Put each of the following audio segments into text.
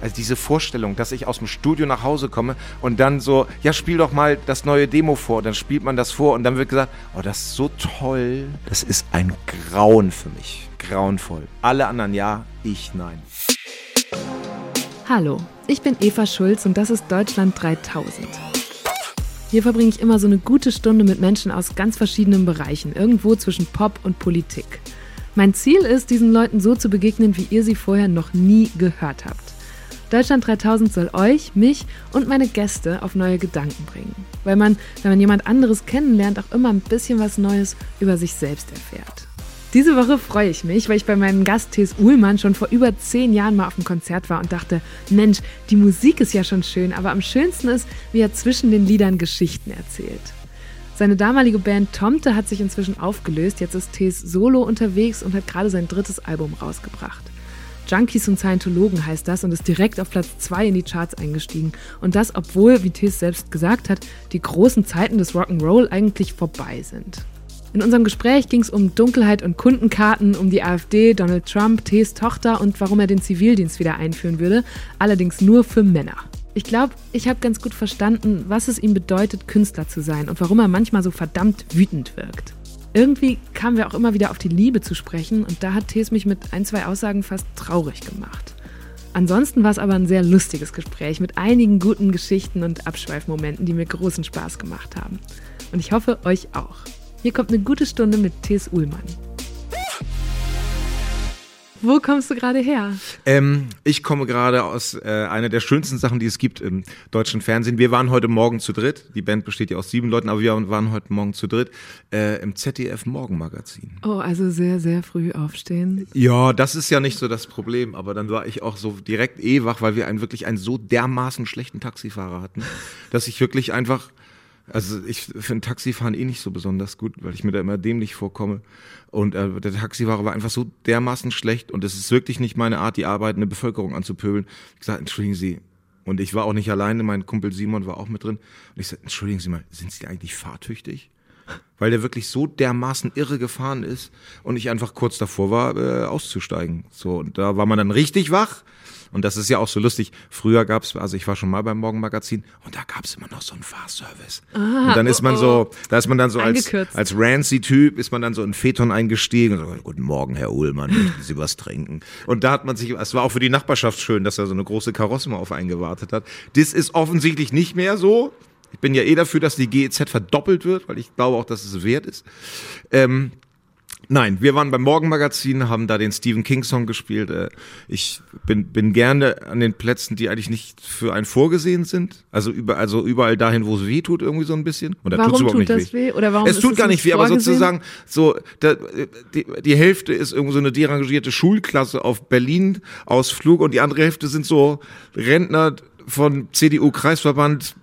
Also diese Vorstellung, dass ich aus dem Studio nach Hause komme und dann so, ja, spiel doch mal das neue Demo vor. Dann spielt man das vor und dann wird gesagt, oh, das ist so toll. Das ist ein Grauen für mich. Grauenvoll. Alle anderen ja, ich nein. Hallo, ich bin Eva Schulz und das ist Deutschland 3000. Hier verbringe ich immer so eine gute Stunde mit Menschen aus ganz verschiedenen Bereichen, irgendwo zwischen Pop und Politik. Mein Ziel ist, diesen Leuten so zu begegnen, wie ihr sie vorher noch nie gehört habt. Deutschland 3000 soll euch, mich und meine Gäste auf neue Gedanken bringen. Weil man, wenn man jemand anderes kennenlernt, auch immer ein bisschen was Neues über sich selbst erfährt. Diese Woche freue ich mich, weil ich bei meinem Gast Thes Uhlmann schon vor über zehn Jahren mal auf dem Konzert war und dachte, Mensch, die Musik ist ja schon schön, aber am schönsten ist, wie er zwischen den Liedern Geschichten erzählt. Seine damalige Band Tomte hat sich inzwischen aufgelöst, jetzt ist Thes solo unterwegs und hat gerade sein drittes Album rausgebracht. Junkies und Scientologen heißt das und ist direkt auf Platz 2 in die Charts eingestiegen. Und das, obwohl, wie Thies selbst gesagt hat, die großen Zeiten des Rock'n'Roll eigentlich vorbei sind. In unserem Gespräch ging es um Dunkelheit und Kundenkarten, um die AfD, Donald Trump, Thies Tochter und warum er den Zivildienst wieder einführen würde, allerdings nur für Männer. Ich glaube, ich habe ganz gut verstanden, was es ihm bedeutet, Künstler zu sein und warum er manchmal so verdammt wütend wirkt. Irgendwie kamen wir auch immer wieder auf die Liebe zu sprechen und da hat Thees mich mit ein, zwei Aussagen fast traurig gemacht. Ansonsten war es aber ein sehr lustiges Gespräch mit einigen guten Geschichten und Abschweifmomenten, die mir großen Spaß gemacht haben. Und ich hoffe, euch auch. Hier kommt eine gute Stunde mit Thees Uhlmann. Wo kommst du gerade her? Ähm, ich komme gerade aus äh, einer der schönsten Sachen, die es gibt im deutschen Fernsehen. Wir waren heute Morgen zu dritt. Die Band besteht ja aus sieben Leuten, aber wir waren heute Morgen zu dritt äh, im ZDF Morgenmagazin. Oh, also sehr, sehr früh aufstehen. Ja, das ist ja nicht so das Problem, aber dann war ich auch so direkt eh wach, weil wir einen wirklich einen so dermaßen schlechten Taxifahrer hatten, dass ich wirklich einfach also ich finde Taxifahren eh nicht so besonders gut, weil ich mir da immer dämlich vorkomme. Und äh, der Taxifahrer war einfach so dermaßen schlecht und es ist wirklich nicht meine Art, die arbeitende Bevölkerung anzupöbeln. Ich gesagt, entschuldigen Sie. Und ich war auch nicht alleine, mein Kumpel Simon war auch mit drin. Und ich sagte, entschuldigen Sie mal, sind Sie eigentlich fahrtüchtig? Weil der wirklich so dermaßen irre gefahren ist und ich einfach kurz davor war, äh, auszusteigen. So, und da war man dann richtig wach und das ist ja auch so lustig. Früher gab es, also ich war schon mal beim Morgenmagazin und da gab es immer noch so einen Fahrservice. Ah, und dann ist man oh, so, da ist man dann so als, als Rancy-Typ, ist man dann so in Phaeton eingestiegen. Und so, Guten Morgen, Herr Uhlmann, möchten Sie was trinken? Und da hat man sich, es war auch für die Nachbarschaft schön, dass da so eine große Karosse mal auf einen gewartet hat. Das ist offensichtlich nicht mehr so. Ich bin ja eh dafür, dass die GEZ verdoppelt wird, weil ich glaube auch, dass es wert ist. Ähm, Nein, wir waren beim Morgenmagazin, haben da den Stephen King Song gespielt. Äh, ich bin, bin gerne an den Plätzen, die eigentlich nicht für einen vorgesehen sind. Also überall, also überall dahin, wo es weh tut, irgendwie so ein bisschen. Da warum tut's überhaupt tut nicht das weh? Oder warum es tut gar nicht weh, aber sozusagen so, da, die, die Hälfte ist irgendwie so eine derangierte Schulklasse auf Berlin-Ausflug und die andere Hälfte sind so Rentner von CDU-Kreisverband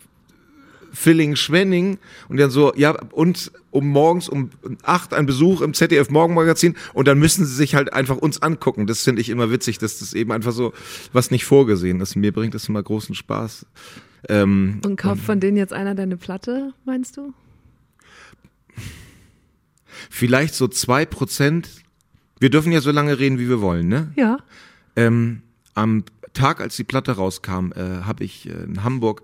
Villingen-Schwenning und dann so, ja, und um morgens um acht ein Besuch im ZDF Morgenmagazin und dann müssen sie sich halt einfach uns angucken. Das finde ich immer witzig, dass das eben einfach so was nicht vorgesehen ist. Mir bringt das immer großen Spaß. Ähm, und kauft von denen jetzt einer deine Platte, meinst du? Vielleicht so zwei Prozent. Wir dürfen ja so lange reden, wie wir wollen, ne? Ja. Ähm, am Tag, als die Platte rauskam, äh, habe ich äh, in Hamburg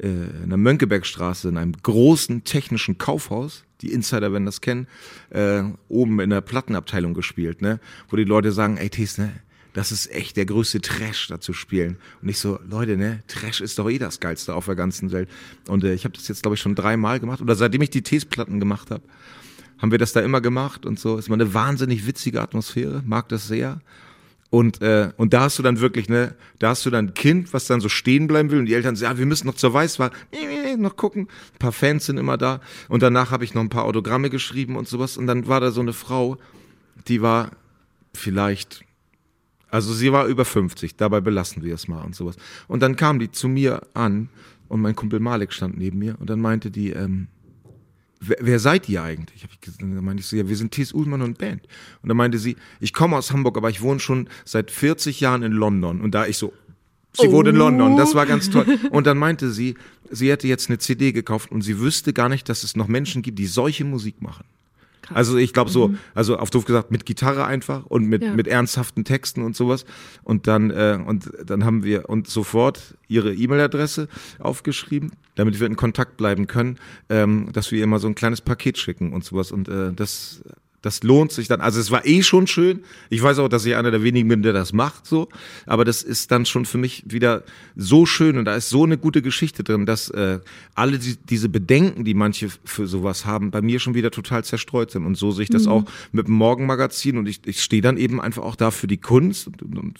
äh, in der Mönckebergstraße in einem großen technischen Kaufhaus, die Insider werden das kennen, äh, oben in der Plattenabteilung gespielt, ne? Wo die Leute sagen, ey Thies, ne? Das ist echt der größte Trash da zu spielen. Und ich so, Leute, ne, Trash ist doch eh das Geilste auf der ganzen Welt. Und äh, ich habe das jetzt, glaube ich, schon dreimal gemacht. Oder seitdem ich die Tees-Platten gemacht habe, haben wir das da immer gemacht und so. Ist mal eine wahnsinnig witzige Atmosphäre, mag das sehr. Und, äh, und da hast du dann wirklich, ne, da hast du dann ein Kind, was dann so stehen bleiben will und die Eltern sagen, ja, wir müssen noch zur Weißwahl, noch gucken. Ein paar Fans sind immer da. Und danach habe ich noch ein paar Autogramme geschrieben und sowas. Und dann war da so eine Frau, die war vielleicht, also sie war über 50, dabei belassen wir es mal und sowas. Und dann kam die zu mir an und mein Kumpel Malik stand neben mir und dann meinte die, ähm, wer, wer seid ihr eigentlich? Dann meinte ich so, ja, wir sind Thies Uhlmann und Band. Und dann meinte sie, ich komme aus Hamburg, aber ich wohne schon seit 40 Jahren in London. Und da ich so, sie oh. wohnt in London, das war ganz toll. Und dann meinte sie, sie hätte jetzt eine CD gekauft und sie wüsste gar nicht, dass es noch Menschen gibt, die solche Musik machen. Also ich glaube so, mhm. also auf doof gesagt, mit Gitarre einfach und mit, ja. mit ernsthaften Texten und sowas. Und dann, äh, und dann haben wir uns sofort ihre E-Mail-Adresse aufgeschrieben, damit wir in Kontakt bleiben können, ähm, dass wir ihr mal so ein kleines Paket schicken und sowas. Und äh, das das lohnt sich dann. Also es war eh schon schön. Ich weiß auch, dass ich einer der wenigen bin, der das macht, so. Aber das ist dann schon für mich wieder so schön und da ist so eine gute Geschichte drin, dass äh, alle die, diese Bedenken, die manche für sowas haben, bei mir schon wieder total zerstreut sind. Und so sehe ich das mhm. auch mit dem Morgenmagazin. Und ich, ich stehe dann eben einfach auch da für die Kunst und, und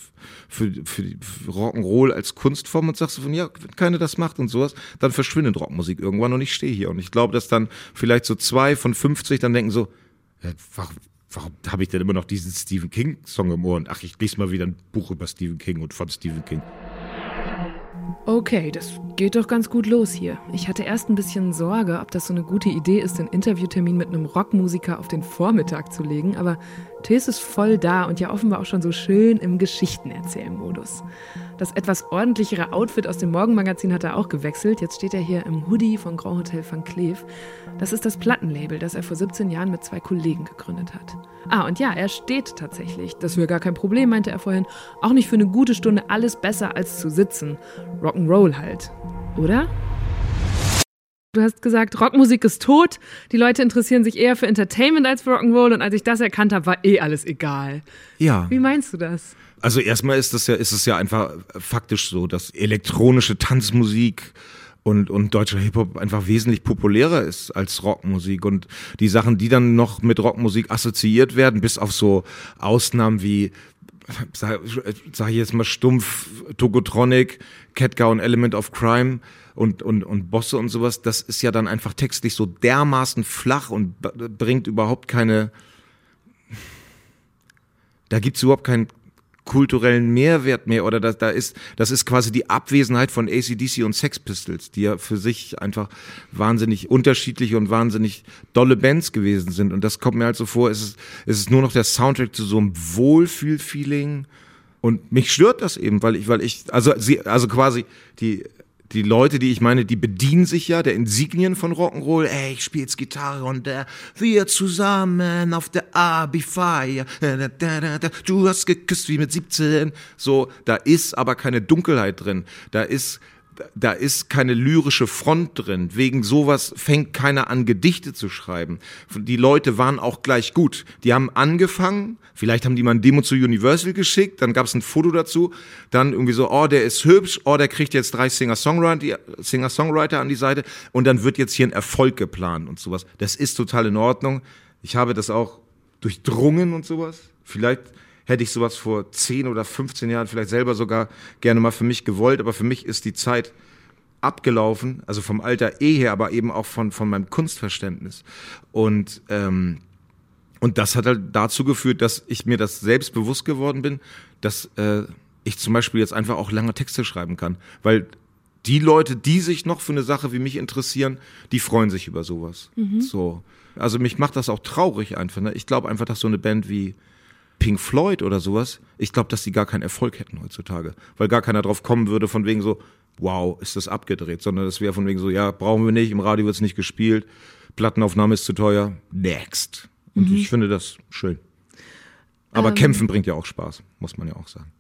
für, für, für Rock'n'Roll als Kunstform und sagst so von, ja, wenn keiner das macht und sowas, dann verschwindet Rockmusik irgendwann und ich stehe hier. Und ich glaube, dass dann vielleicht so zwei von 50 dann denken so, warum, warum habe ich denn immer noch diesen Stephen King-Song im Ohr? Und ach, ich lese mal wieder ein Buch über Stephen King und von Stephen King. Okay, das geht doch ganz gut los hier. Ich hatte erst ein bisschen Sorge, ob das so eine gute Idee ist, den Interviewtermin mit einem Rockmusiker auf den Vormittag zu legen, aber Tees ist voll da und ja offenbar auch schon so schön im Geschichtenerzählen-Modus. Das etwas ordentlichere Outfit aus dem Morgenmagazin hat er auch gewechselt. Jetzt steht er hier im Hoodie von Grand Hotel Van Cleef. Das ist das Plattenlabel, das er vor 17 Jahren mit zwei Kollegen gegründet hat. Ah, und ja, er steht tatsächlich. Das wäre gar kein Problem, meinte er vorhin. Auch nicht für eine gute Stunde alles besser als zu sitzen. Rock'n'Roll halt. Oder? Du hast gesagt, Rockmusik ist tot. Die Leute interessieren sich eher für Entertainment als für Rock'n'Roll. Und als ich das erkannt habe, war eh alles egal. Ja. Wie meinst du das? Also erstmal ist das ja, ist es ja einfach faktisch so, dass elektronische Tanzmusik und, und deutscher Hip-Hop einfach wesentlich populärer ist als Rockmusik. Und die Sachen, die dann noch mit Rockmusik assoziiert werden, bis auf so Ausnahmen wie sag, sag ich jetzt mal stumpf, Togotronic, Catgar und Element of Crime und, und, und Bosse und sowas, das ist ja dann einfach textlich so dermaßen flach und bringt überhaupt keine, da gibt's überhaupt keinen kulturellen Mehrwert mehr oder da, da ist, das ist quasi die Abwesenheit von ACDC und Sex Pistols, die ja für sich einfach wahnsinnig unterschiedliche und wahnsinnig dolle Bands gewesen sind. Und das kommt mir halt so vor, es ist, es ist nur noch der Soundtrack zu so einem Wohlfühl-Feeling. Und mich stört das eben, weil ich, weil ich, also sie, also quasi die die Leute, die ich meine, die bedienen sich ja der Insignien von Rock'n'Roll. Ey, ich spiel jetzt Gitarre und äh, wir zusammen auf der AB-Feier. Du hast geküsst wie mit 17. So, da ist aber keine Dunkelheit drin. Da ist da ist keine lyrische Front drin. Wegen sowas fängt keiner an, Gedichte zu schreiben. Die Leute waren auch gleich gut. Die haben angefangen, vielleicht haben die mal ein Demo zu Universal geschickt, dann gab es ein Foto dazu, dann irgendwie so, oh, der ist hübsch, oh, der kriegt jetzt drei Singer-Songwriter Singer an die Seite und dann wird jetzt hier ein Erfolg geplant und sowas. Das ist total in Ordnung. Ich habe das auch durchdrungen und sowas. Vielleicht hätte ich sowas vor 10 oder 15 Jahren vielleicht selber sogar gerne mal für mich gewollt, aber für mich ist die Zeit abgelaufen, also vom Alter eh her, aber eben auch von, von meinem Kunstverständnis. Und, ähm, und das hat halt dazu geführt, dass ich mir das selbst bewusst geworden bin, dass äh, ich zum Beispiel jetzt einfach auch lange Texte schreiben kann. Weil die Leute, die sich noch für eine Sache wie mich interessieren, die freuen sich über sowas. Mhm. So. Also mich macht das auch traurig einfach. Ne? Ich glaube einfach, dass so eine Band wie Pink Floyd oder sowas, ich glaube, dass die gar keinen Erfolg hätten heutzutage, weil gar keiner drauf kommen würde von wegen so, wow, ist das abgedreht, sondern das wäre von wegen so, ja, brauchen wir nicht, im Radio wird es nicht gespielt, Plattenaufnahme ist zu teuer, next. Und mhm. ich finde das schön. Aber ähm, kämpfen bringt ja auch Spaß, muss man ja auch sagen.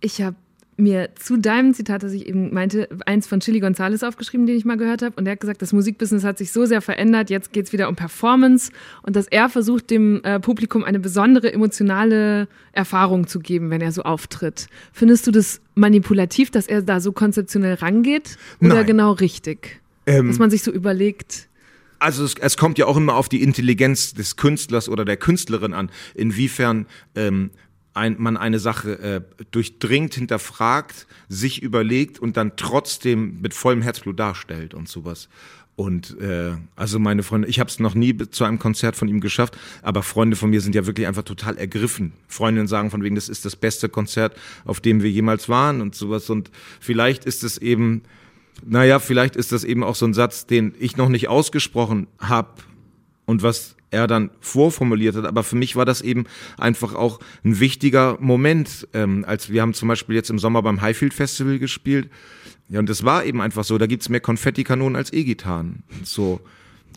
Ich habe mir zu deinem Zitat, das ich eben meinte, eins von Chili Gonzalez aufgeschrieben, den ich mal gehört habe. Und er hat gesagt, das Musikbusiness hat sich so sehr verändert, jetzt geht es wieder um Performance und dass er versucht, dem äh, Publikum eine besondere emotionale Erfahrung zu geben, wenn er so auftritt. Findest du das manipulativ, dass er da so konzeptionell rangeht? Oder Nein. genau richtig? Ähm, dass man sich so überlegt. Also es, es, kommt ja auch immer auf die Intelligenz des Künstlers oder der Künstlerin an, inwiefern ähm, ein, man eine Sache äh, durchdringt, hinterfragt, sich überlegt und dann trotzdem mit vollem Herzblut darstellt und sowas. Und äh, also meine Freunde, ich habe es noch nie zu einem Konzert von ihm geschafft, aber Freunde von mir sind ja wirklich einfach total ergriffen. Freundinnen sagen von wegen, das ist das beste Konzert, auf dem wir jemals waren und sowas. Und vielleicht ist es eben, naja, vielleicht ist das eben auch so ein Satz, den ich noch nicht ausgesprochen habe und was er dann vorformuliert hat. Aber für mich war das eben einfach auch ein wichtiger Moment, ähm, als wir haben zum Beispiel jetzt im Sommer beim Highfield Festival gespielt. Ja, und es war eben einfach so, da gibt's mehr Konfettikanonen als E-Gitarren. So.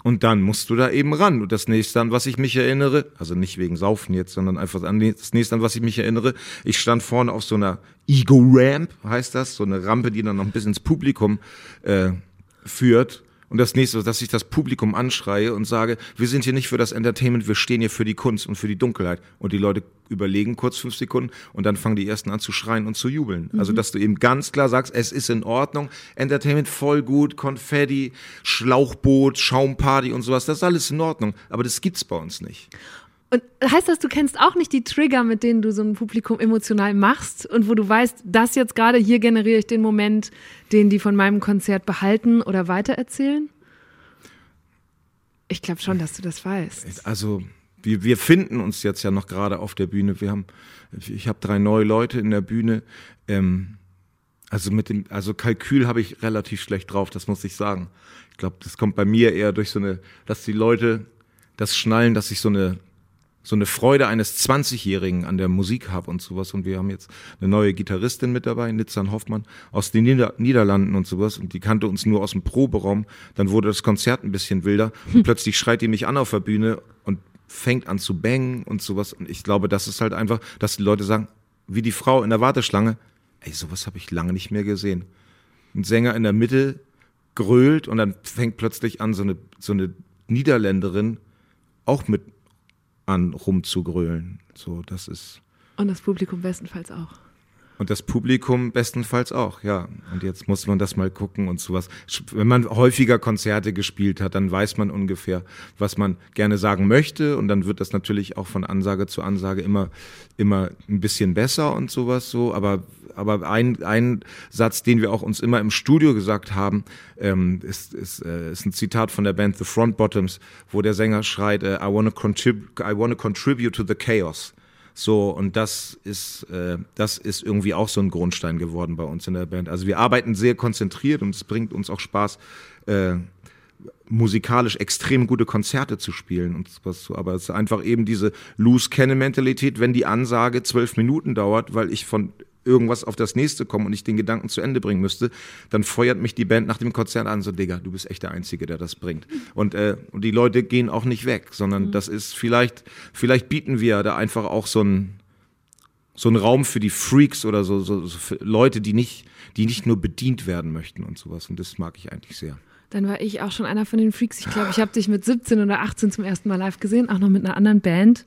Und dann musst du da eben ran. Und das nächste, an was ich mich erinnere, also nicht wegen Saufen jetzt, sondern einfach an das nächste, an was ich mich erinnere, ich stand vorne auf so einer Ego-Ramp, heißt das, so eine Rampe, die dann noch ein bisschen ins Publikum äh, führt. Und das nächste, dass ich das Publikum anschreie und sage, wir sind hier nicht für das Entertainment, wir stehen hier für die Kunst und für die Dunkelheit. Und die Leute überlegen kurz fünf Sekunden und dann fangen die ersten an zu schreien und zu jubeln. Also, mhm. Also, dass du eben ganz klar sagst, es ist in Ordnung, Entertainment voll gut, Konfetti, Schlauchboot, Schaumparty und sowas, das ist alles in Ordnung. Aber das gibt's bei uns nicht. Und heißt das, du kennst auch nicht die Trigger, mit denen du so ein Publikum emotional machst und wo du weißt, das jetzt gerade hier generiere ich den Moment, den die von meinem Konzert behalten oder weitererzählen? Ich glaube schon, dass du das weißt. Also wir, wir finden uns jetzt ja noch gerade auf der Bühne. Wir haben, ich habe drei neue Leute in der Bühne. Ähm, also mit dem, also Kalkül habe ich relativ schlecht drauf, das muss ich sagen. Ich glaube, das kommt bei mir eher durch so eine, dass die Leute das schnallen, dass ich so eine so eine Freude eines 20-Jährigen an der Musik habe und sowas. Und wir haben jetzt eine neue Gitarristin mit dabei, Nitzan Hoffmann, aus den Nieder Niederlanden und sowas. Und die kannte uns nur aus dem Proberaum. Dann wurde das Konzert ein bisschen wilder. Und plötzlich schreit die mich an auf der Bühne und fängt an zu bangen und sowas. Und ich glaube, das ist halt einfach, dass die Leute sagen, wie die Frau in der Warteschlange, ey, sowas habe ich lange nicht mehr gesehen. Ein Sänger in der Mitte grölt und dann fängt plötzlich an, so eine, so eine Niederländerin auch mit an, rumzugrölen. So, das ist. Und das Publikum bestenfalls auch. Und das Publikum bestenfalls auch, ja. Und jetzt muss man das mal gucken und sowas. Wenn man häufiger Konzerte gespielt hat, dann weiß man ungefähr, was man gerne sagen möchte. Und dann wird das natürlich auch von Ansage zu Ansage immer, immer ein bisschen besser und sowas so. Aber, aber ein, ein Satz, den wir auch uns immer im Studio gesagt haben, ähm, ist, ist, äh, ist ein Zitat von der Band The Front Bottoms, wo der Sänger schreit, äh, I wanna contribute, I wanna contribute to the chaos. So, und das ist, äh, das ist irgendwie auch so ein Grundstein geworden bei uns in der Band. Also wir arbeiten sehr konzentriert und es bringt uns auch Spaß, äh, musikalisch extrem gute Konzerte zu spielen und was so. Aber es ist einfach eben diese Loose Cannon Mentalität, wenn die Ansage zwölf Minuten dauert, weil ich von irgendwas auf das nächste komme und ich den Gedanken zu Ende bringen müsste, dann feuert mich die Band nach dem Konzert an, so Digga, du bist echt der Einzige, der das bringt. Und, äh, und die Leute gehen auch nicht weg, sondern mhm. das ist vielleicht, vielleicht bieten wir da einfach auch so ein so ein Raum für die Freaks oder so, so, so Leute, die nicht, die nicht nur bedient werden möchten und sowas. Und das mag ich eigentlich sehr. Dann war ich auch schon einer von den Freaks. Ich glaube, ich habe dich mit 17 oder 18 zum ersten Mal live gesehen, auch noch mit einer anderen Band.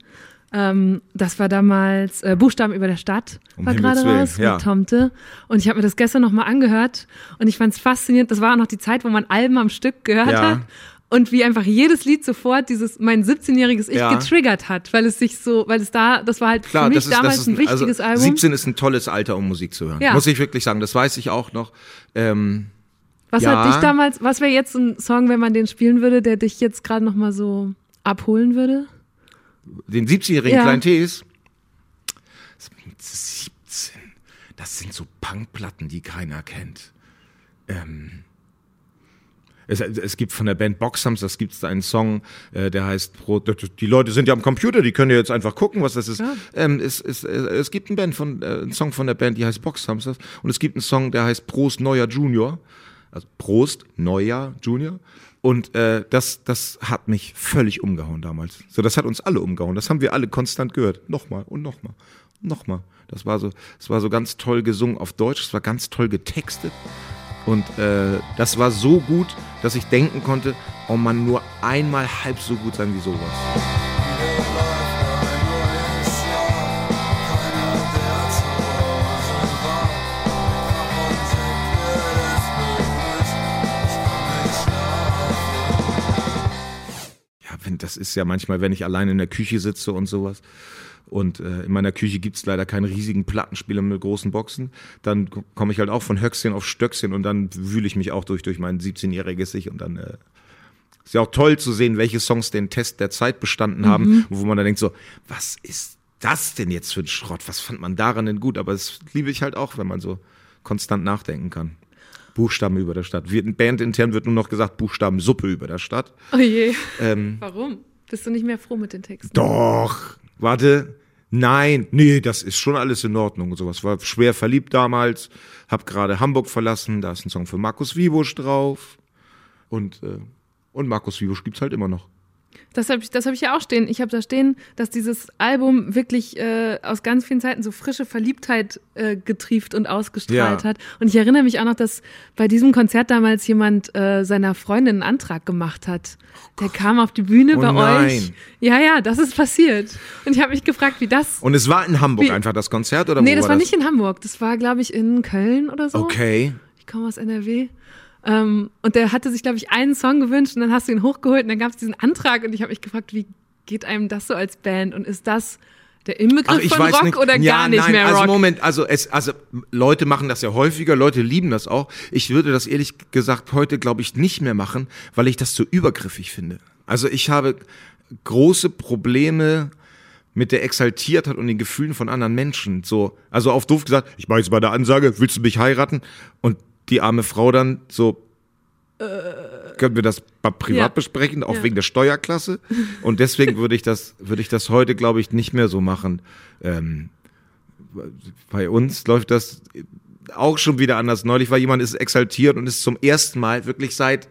Ähm, das war damals äh, Buchstaben über der Stadt, um war gerade raus ja. mit Tomte. Und ich habe mir das gestern nochmal angehört und ich fand es faszinierend. Das war auch noch die Zeit, wo man Alben am Stück gehört ja. hat. Und wie einfach jedes Lied sofort dieses mein 17-jähriges Ich ja. getriggert hat, weil es sich so, weil es da, das war halt Klar, für mich ist, damals ein, ein, wichtiges also Album. 17 ist ein tolles Alter, um Musik zu hören. Muss ich wirklich sagen. Das weiß ich auch noch. Ähm, was hat dich damals, was wäre jetzt ein Song, wenn man den spielen würde, der dich jetzt gerade nochmal so abholen würde? Den 17-jährigen ja. kleinen Tees. 17. Das sind so Punkplatten, die keiner kennt. Ähm, es, es, gibt von der Band Boxhams, das gibt es einen Song, äh, der heißt Die Leute sind ja am Computer, die können ja jetzt einfach gucken, was das ist. Ja. Ähm, es, es, es, gibt einen, Band von, äh, einen Song von der Band, die heißt Boxhams und es gibt einen Song, der heißt Prost Neuer Junior. Also Prost Neuer Junior. Und äh, das, das hat mich völlig umgehauen damals. So, das hat uns alle umgehauen. Das haben wir alle konstant gehört. Nochmal und nochmal nochmal. Das war so, das war so ganz toll gesungen auf Deutsch. Es war ganz toll getextet. Und äh, das war so gut, dass ich denken konnte, oh man, nur einmal halb so gut sein wie sowas. Das ist ja manchmal, wenn ich allein in der Küche sitze und sowas. Und äh, in meiner Küche gibt es leider keinen riesigen Plattenspieler mit großen Boxen. Dann komme ich halt auch von Höchstchen auf Stöckchen und dann wühle ich mich auch durch, durch mein 17-jähriges Ich. Und dann äh, ist ja auch toll zu sehen, welche Songs den Test der Zeit bestanden haben, mhm. wo man dann denkt so, was ist das denn jetzt für ein Schrott? Was fand man daran denn gut? Aber das liebe ich halt auch, wenn man so konstant nachdenken kann. Buchstaben über der Stadt. Wir, Band intern wird nur noch gesagt Buchstabensuppe über der Stadt. Oh je. Ähm, Warum? Bist du nicht mehr froh mit den Texten? Doch. Warte. Nein, nee, das ist schon alles in Ordnung und sowas. War schwer verliebt damals, hab gerade Hamburg verlassen, da ist ein Song für Markus Wiebusch drauf und äh, Und Markus Wiebusch gibt's halt immer noch. Das habe ich, das hab ich ja auch stehen. Ich habe da stehen, dass dieses Album wirklich äh, aus ganz vielen Zeiten so frische Verliebtheit äh, getrieft und ausgestrahlt Ja. hat. Und ich erinnere mich auch noch, dass bei diesem Konzert damals jemand äh, seiner Freundin einen Antrag gemacht hat. Der kam auf die Bühne Oh bei nein. euch. Ja, ja, das ist passiert. Und ich habe mich gefragt, wie das. Und es war in Hamburg Wie- einfach das Konzert oder nee, das war war nicht in Hamburg. Das war, glaube ich, in Köln oder so. Okay. Ich komme aus NRW. Ähm, und der hatte sich, glaube ich, einen Song gewünscht und dann hast du ihn hochgeholt und dann gab es diesen Antrag und ich habe mich gefragt, wie geht einem das so als Band und ist das der Inbegriff von Rock oder ja, gar nicht nein, mehr also Rock? Moment, also es, also Leute machen das ja häufiger, Leute lieben das auch. Ich würde das ehrlich gesagt heute, glaube ich, nicht mehr machen, weil ich das zu übergriffig finde. Also ich habe große Probleme mit der Exaltiertheit und den Gefühlen von anderen Menschen. So, also auf doof gesagt, ich mache jetzt mal eine Ansage, willst du mich heiraten? Und die arme Frau dann so, können wir das privat Ja. besprechen, auch Ja. wegen der Steuerklasse. Und deswegen würde ich das, würde ich das heute, glaube ich, nicht mehr so machen. Ähm, bei uns läuft das auch schon wieder anders. Neulich war jemand ist exaltiert und ist zum ersten Mal wirklich seit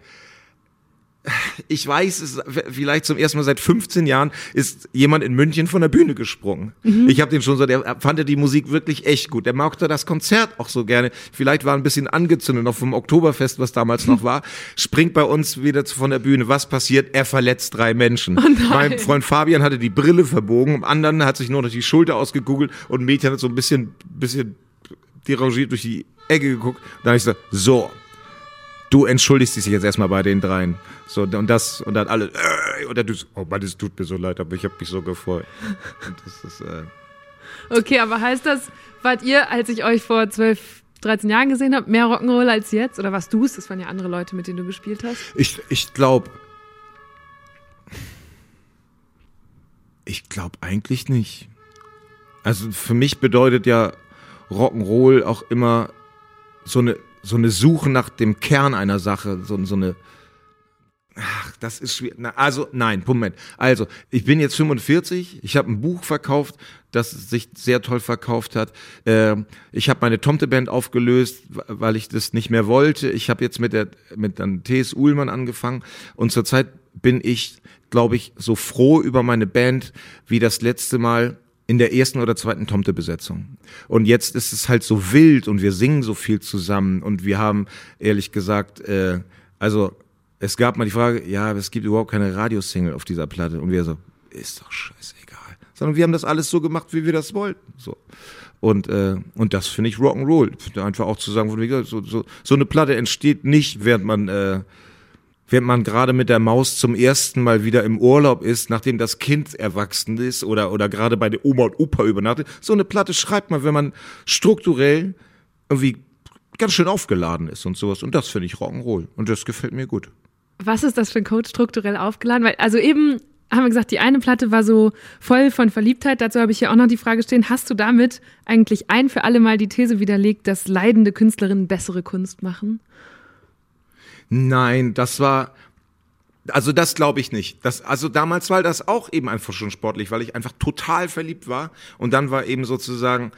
ich weiß es, vielleicht zum ersten Mal seit 15 Jahren ist jemand in München von der Bühne gesprungen. Ich habe den schon so, der fand die Musik wirklich echt gut. Der mochte das Konzert auch so gerne. Vielleicht war ein bisschen angezündet noch vom Oktoberfest, was damals noch war. Springt bei uns wieder von der Bühne. Was passiert? Er verletzt drei Menschen. mein Freund Fabian hatte die Brille verbogen, am anderen hat sich nur noch die Schulter ausgegoogelt und ein Mädchen hat so ein bisschen, bisschen derangiert durch die Ecke geguckt. Dann habe ich gesagt, so, du entschuldigst dich jetzt erstmal bei den dreien. So, und das, und dann alle, äh, und dann du, oh Mann, es tut mir so leid, aber ich habe mich so gefreut. Ist, äh, Okay, aber heißt das, wart ihr, als ich euch vor 12, 13 Jahren gesehen habe, mehr Rock'n'Roll als jetzt? Oder was du es? Das waren ja andere Leute, mit denen du gespielt hast. ich, ich glaube, ich glaube eigentlich nicht. Also für mich bedeutet ja Rock'n'Roll auch immer so eine, so eine Suche nach dem Kern einer Sache, so, so eine, Ach, das ist schwierig. Na, also, nein, Moment. Also, ich bin jetzt 45, ich habe ein Buch verkauft, das sich sehr toll verkauft hat. Ähm, ich habe meine Tomte-Band aufgelöst, weil ich das nicht mehr wollte. Ich habe jetzt mit der mit dann T.S. Uhlmann angefangen und zurzeit bin ich, glaube ich, so froh über meine Band wie das letzte Mal in der ersten oder zweiten Tomte-Besetzung. Und jetzt ist es halt so wild und wir singen so viel zusammen und wir haben, ehrlich gesagt, äh, also es gab mal die Frage, ja, es gibt überhaupt keine Radiosingle auf dieser Platte. Und wir so, ist doch scheißegal. Sondern wir haben das alles so gemacht, wie wir das wollten. So. Und, äh, und das finde ich Rock'n'Roll. Einfach auch zu sagen, so, so, so eine Platte entsteht nicht, während man, äh, während man gerade mit der Maus zum ersten Mal wieder im Urlaub ist, nachdem das Kind erwachsen ist oder, oder gerade bei der Oma und Opa übernachtet. So eine Platte schreibt man, wenn man strukturell irgendwie ganz schön aufgeladen ist und sowas. Und das finde ich Rock'n'Roll. Und das gefällt mir gut. Was ist das für ein Code strukturell aufgeladen? Weil, also eben haben wir gesagt, die eine Platte war so voll von Verliebtheit. Dazu habe ich hier auch noch die Frage stehen, hast du damit eigentlich ein für alle Mal die These widerlegt, dass leidende Künstlerinnen bessere Kunst machen? Nein, das war. Also das glaube ich nicht. Das, also damals war das auch eben einfach schon sportlich, weil ich einfach total verliebt war. Und dann war eben sozusagen,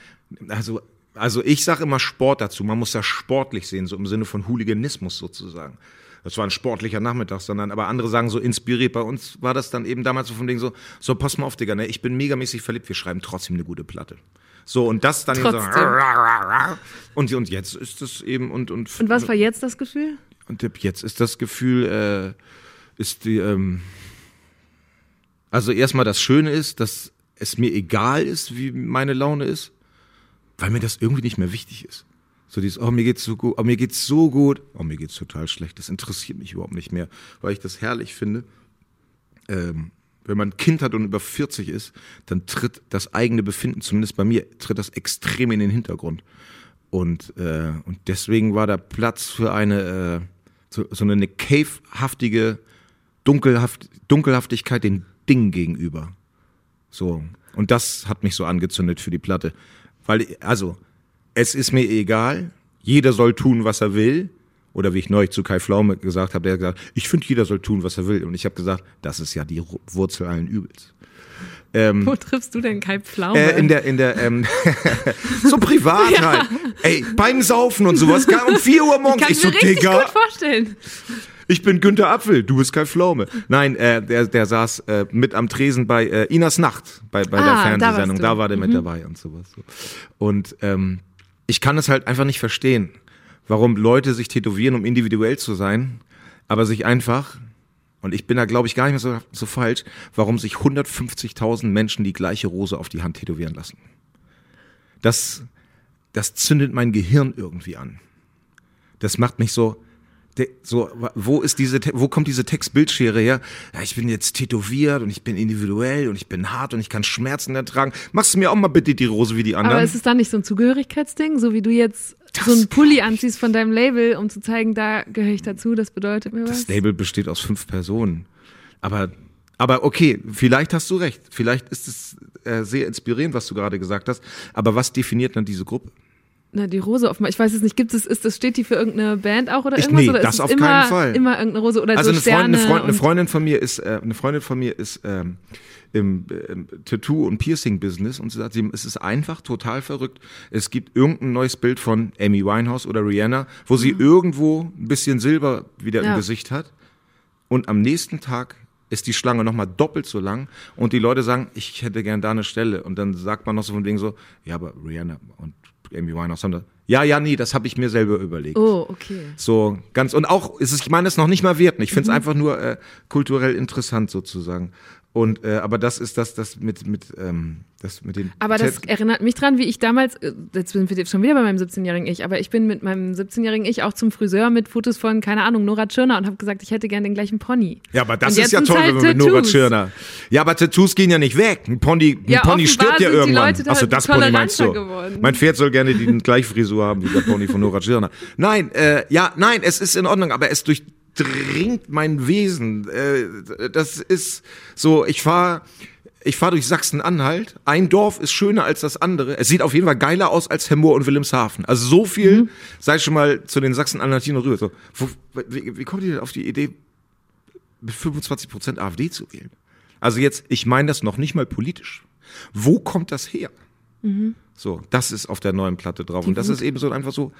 also, also ich sage immer Sport dazu. Man muss das sportlich sehen, so im Sinne von Hooliganismus sozusagen. Das war ein sportlicher Nachmittag, sondern aber andere sagen so inspiriert. Bei uns war das dann eben damals so von Ding so, so pass mal auf, Digga, ne? ich bin megamäßig verliebt, wir schreiben trotzdem eine gute Platte. So, und das dann so. Und, und jetzt ist es eben und, und Und was war jetzt das Gefühl? Und jetzt ist das Gefühl, äh, ist die, ähm, also erstmal das Schöne ist, dass es mir egal ist, wie meine Laune ist, weil mir das irgendwie nicht mehr wichtig ist. So dieses, oh, mir geht's so gut, oh, mir geht's so gut, oh, mir geht's total schlecht. Das interessiert mich überhaupt nicht mehr, weil ich das herrlich finde. Ähm, wenn man ein Kind hat und über 40 ist, dann tritt das eigene Befinden, zumindest bei mir, tritt das extrem in den Hintergrund. Und, äh, und deswegen war da Platz für eine, äh, so, so eine cave-haftige Dunkelhaft, Dunkelhaftigkeit den Dingen gegenüber. So. Und das hat mich so angezündet für die Platte. Weil, also, es ist mir egal, jeder soll tun, was er will. Oder wie ich neulich zu Kai Pflaume gesagt habe, der hat gesagt, ich finde, jeder soll tun, was er will. Und ich habe gesagt, das ist ja die Wurzel allen Übels. Ähm, Wo triffst du denn Kai Pflaume? äh, in der, in der, ähm, so privat halt. Ey, beim Saufen und sowas, um 4 Uhr morgens. Kann Ich ich so, mir richtig Digga, gut vorstellen. Ich bin Günther Apfel, du bist Kai Pflaume. Nein, äh, der, der saß äh, mit am Tresen bei äh, Inas Nacht, bei, bei Ah, der da Fernsehsendung. du. Da, war der mit dabei und sowas. So. Und ähm, ich kann es halt einfach nicht verstehen, warum Leute sich tätowieren, um individuell zu sein, aber sich einfach, und ich bin da glaube ich gar nicht mehr so, so falsch, warum sich 150.000 Menschen die gleiche Rose auf die Hand tätowieren lassen. Das, das zündet mein Gehirn irgendwie an. Das macht mich so, so, wo ist diese, wo kommt diese Textbildschere her? Ja, ich bin jetzt tätowiert und ich bin individuell und ich bin hart und ich kann Schmerzen ertragen. Machst du mir auch mal bitte die Rose wie die anderen? Aber ist es dann nicht so ein Zugehörigkeitsding, so wie du jetzt Das so einen Pulli anziehst von deinem Label, um zu zeigen, da gehöre ich dazu, das bedeutet mir Das was? Stable besteht aus fünf Personen. Aber, aber okay, vielleicht hast du recht. Vielleicht ist es äh, sehr inspirierend, was du gerade gesagt hast. Aber was definiert dann diese Gruppe? Na, die Rose offenbar. Ich weiß es nicht. Gibt es, ist das, steht die für irgendeine Band auch oder Ich- irgendwas? nee, oder das ist auf immer, keinen Fall. immer irgendeine Rose oder Also so eine, Freundin, eine, Freundin, eine und- Freundin von mir ist, äh, eine Freundin von mir ist ähm, im, im Tattoo- und Piercing-Business und sie sagt, sie, es ist einfach total verrückt. Es gibt irgendein neues Bild von Amy Winehouse oder Rihanna, wo sie irgendwo ein bisschen Silber wieder Mhm. Ja. im Gesicht hat und am nächsten Tag ist die Schlange nochmal doppelt so lang und die Leute sagen, ich hätte gern da eine Stelle und dann sagt man noch so von wegen so, ja, aber Rihanna und Amy Winehouse haben da, ja, ja, nee, das habe ich mir selber überlegt. Oh, okay. So ganz und auch ist es, ich meine es noch nicht mal wert. Ich Mhm. finde es einfach nur äh, kulturell interessant sozusagen. Und äh, aber das ist das das mit mit ähm, das mit den Aber das erinnert mich dran, wie ich damals, äh, jetzt sind wir schon wieder bei meinem 17-jährigen Ich, aber ich bin mit meinem 17-jährigen Ich auch zum Friseur mit Fotos von, keine Ahnung, Nora Tschirner und habe gesagt, ich hätte gern den gleichen Pony. ja, aber das Und ist ja toll, halt mit Nora. Tschirner. Ja, aber Tattoos gehen ja nicht weg. Ein Pony, ein Ja, Pony stirbt ja irgendwann. Da Achso, das Pony meinst du? geworden. Mein Pferd soll gerne die gleiche Frisur haben wie der Pony von Nora Tschirner. Nein, äh, ja, nein, es ist in Ordnung, aber es durchdringt mein Wesen. Äh, das ist so, ich fahre ich fahr durch Sachsen-Anhalt. Ein Dorf ist schöner als das andere. Es sieht auf jeden Fall geiler aus als Hemmoor und Wilhelmshaven. Also so viel, Mhm. sei schon mal zu den Sachsen-Anhaltinern rüber. So, wo, wie, wie kommt ihr denn auf die Idee, mit 25% AfD zu wählen? Also jetzt, ich meine das noch nicht mal politisch. Wo kommt das her? So, das ist auf der neuen Platte drauf. Und das ist eben so einfach so,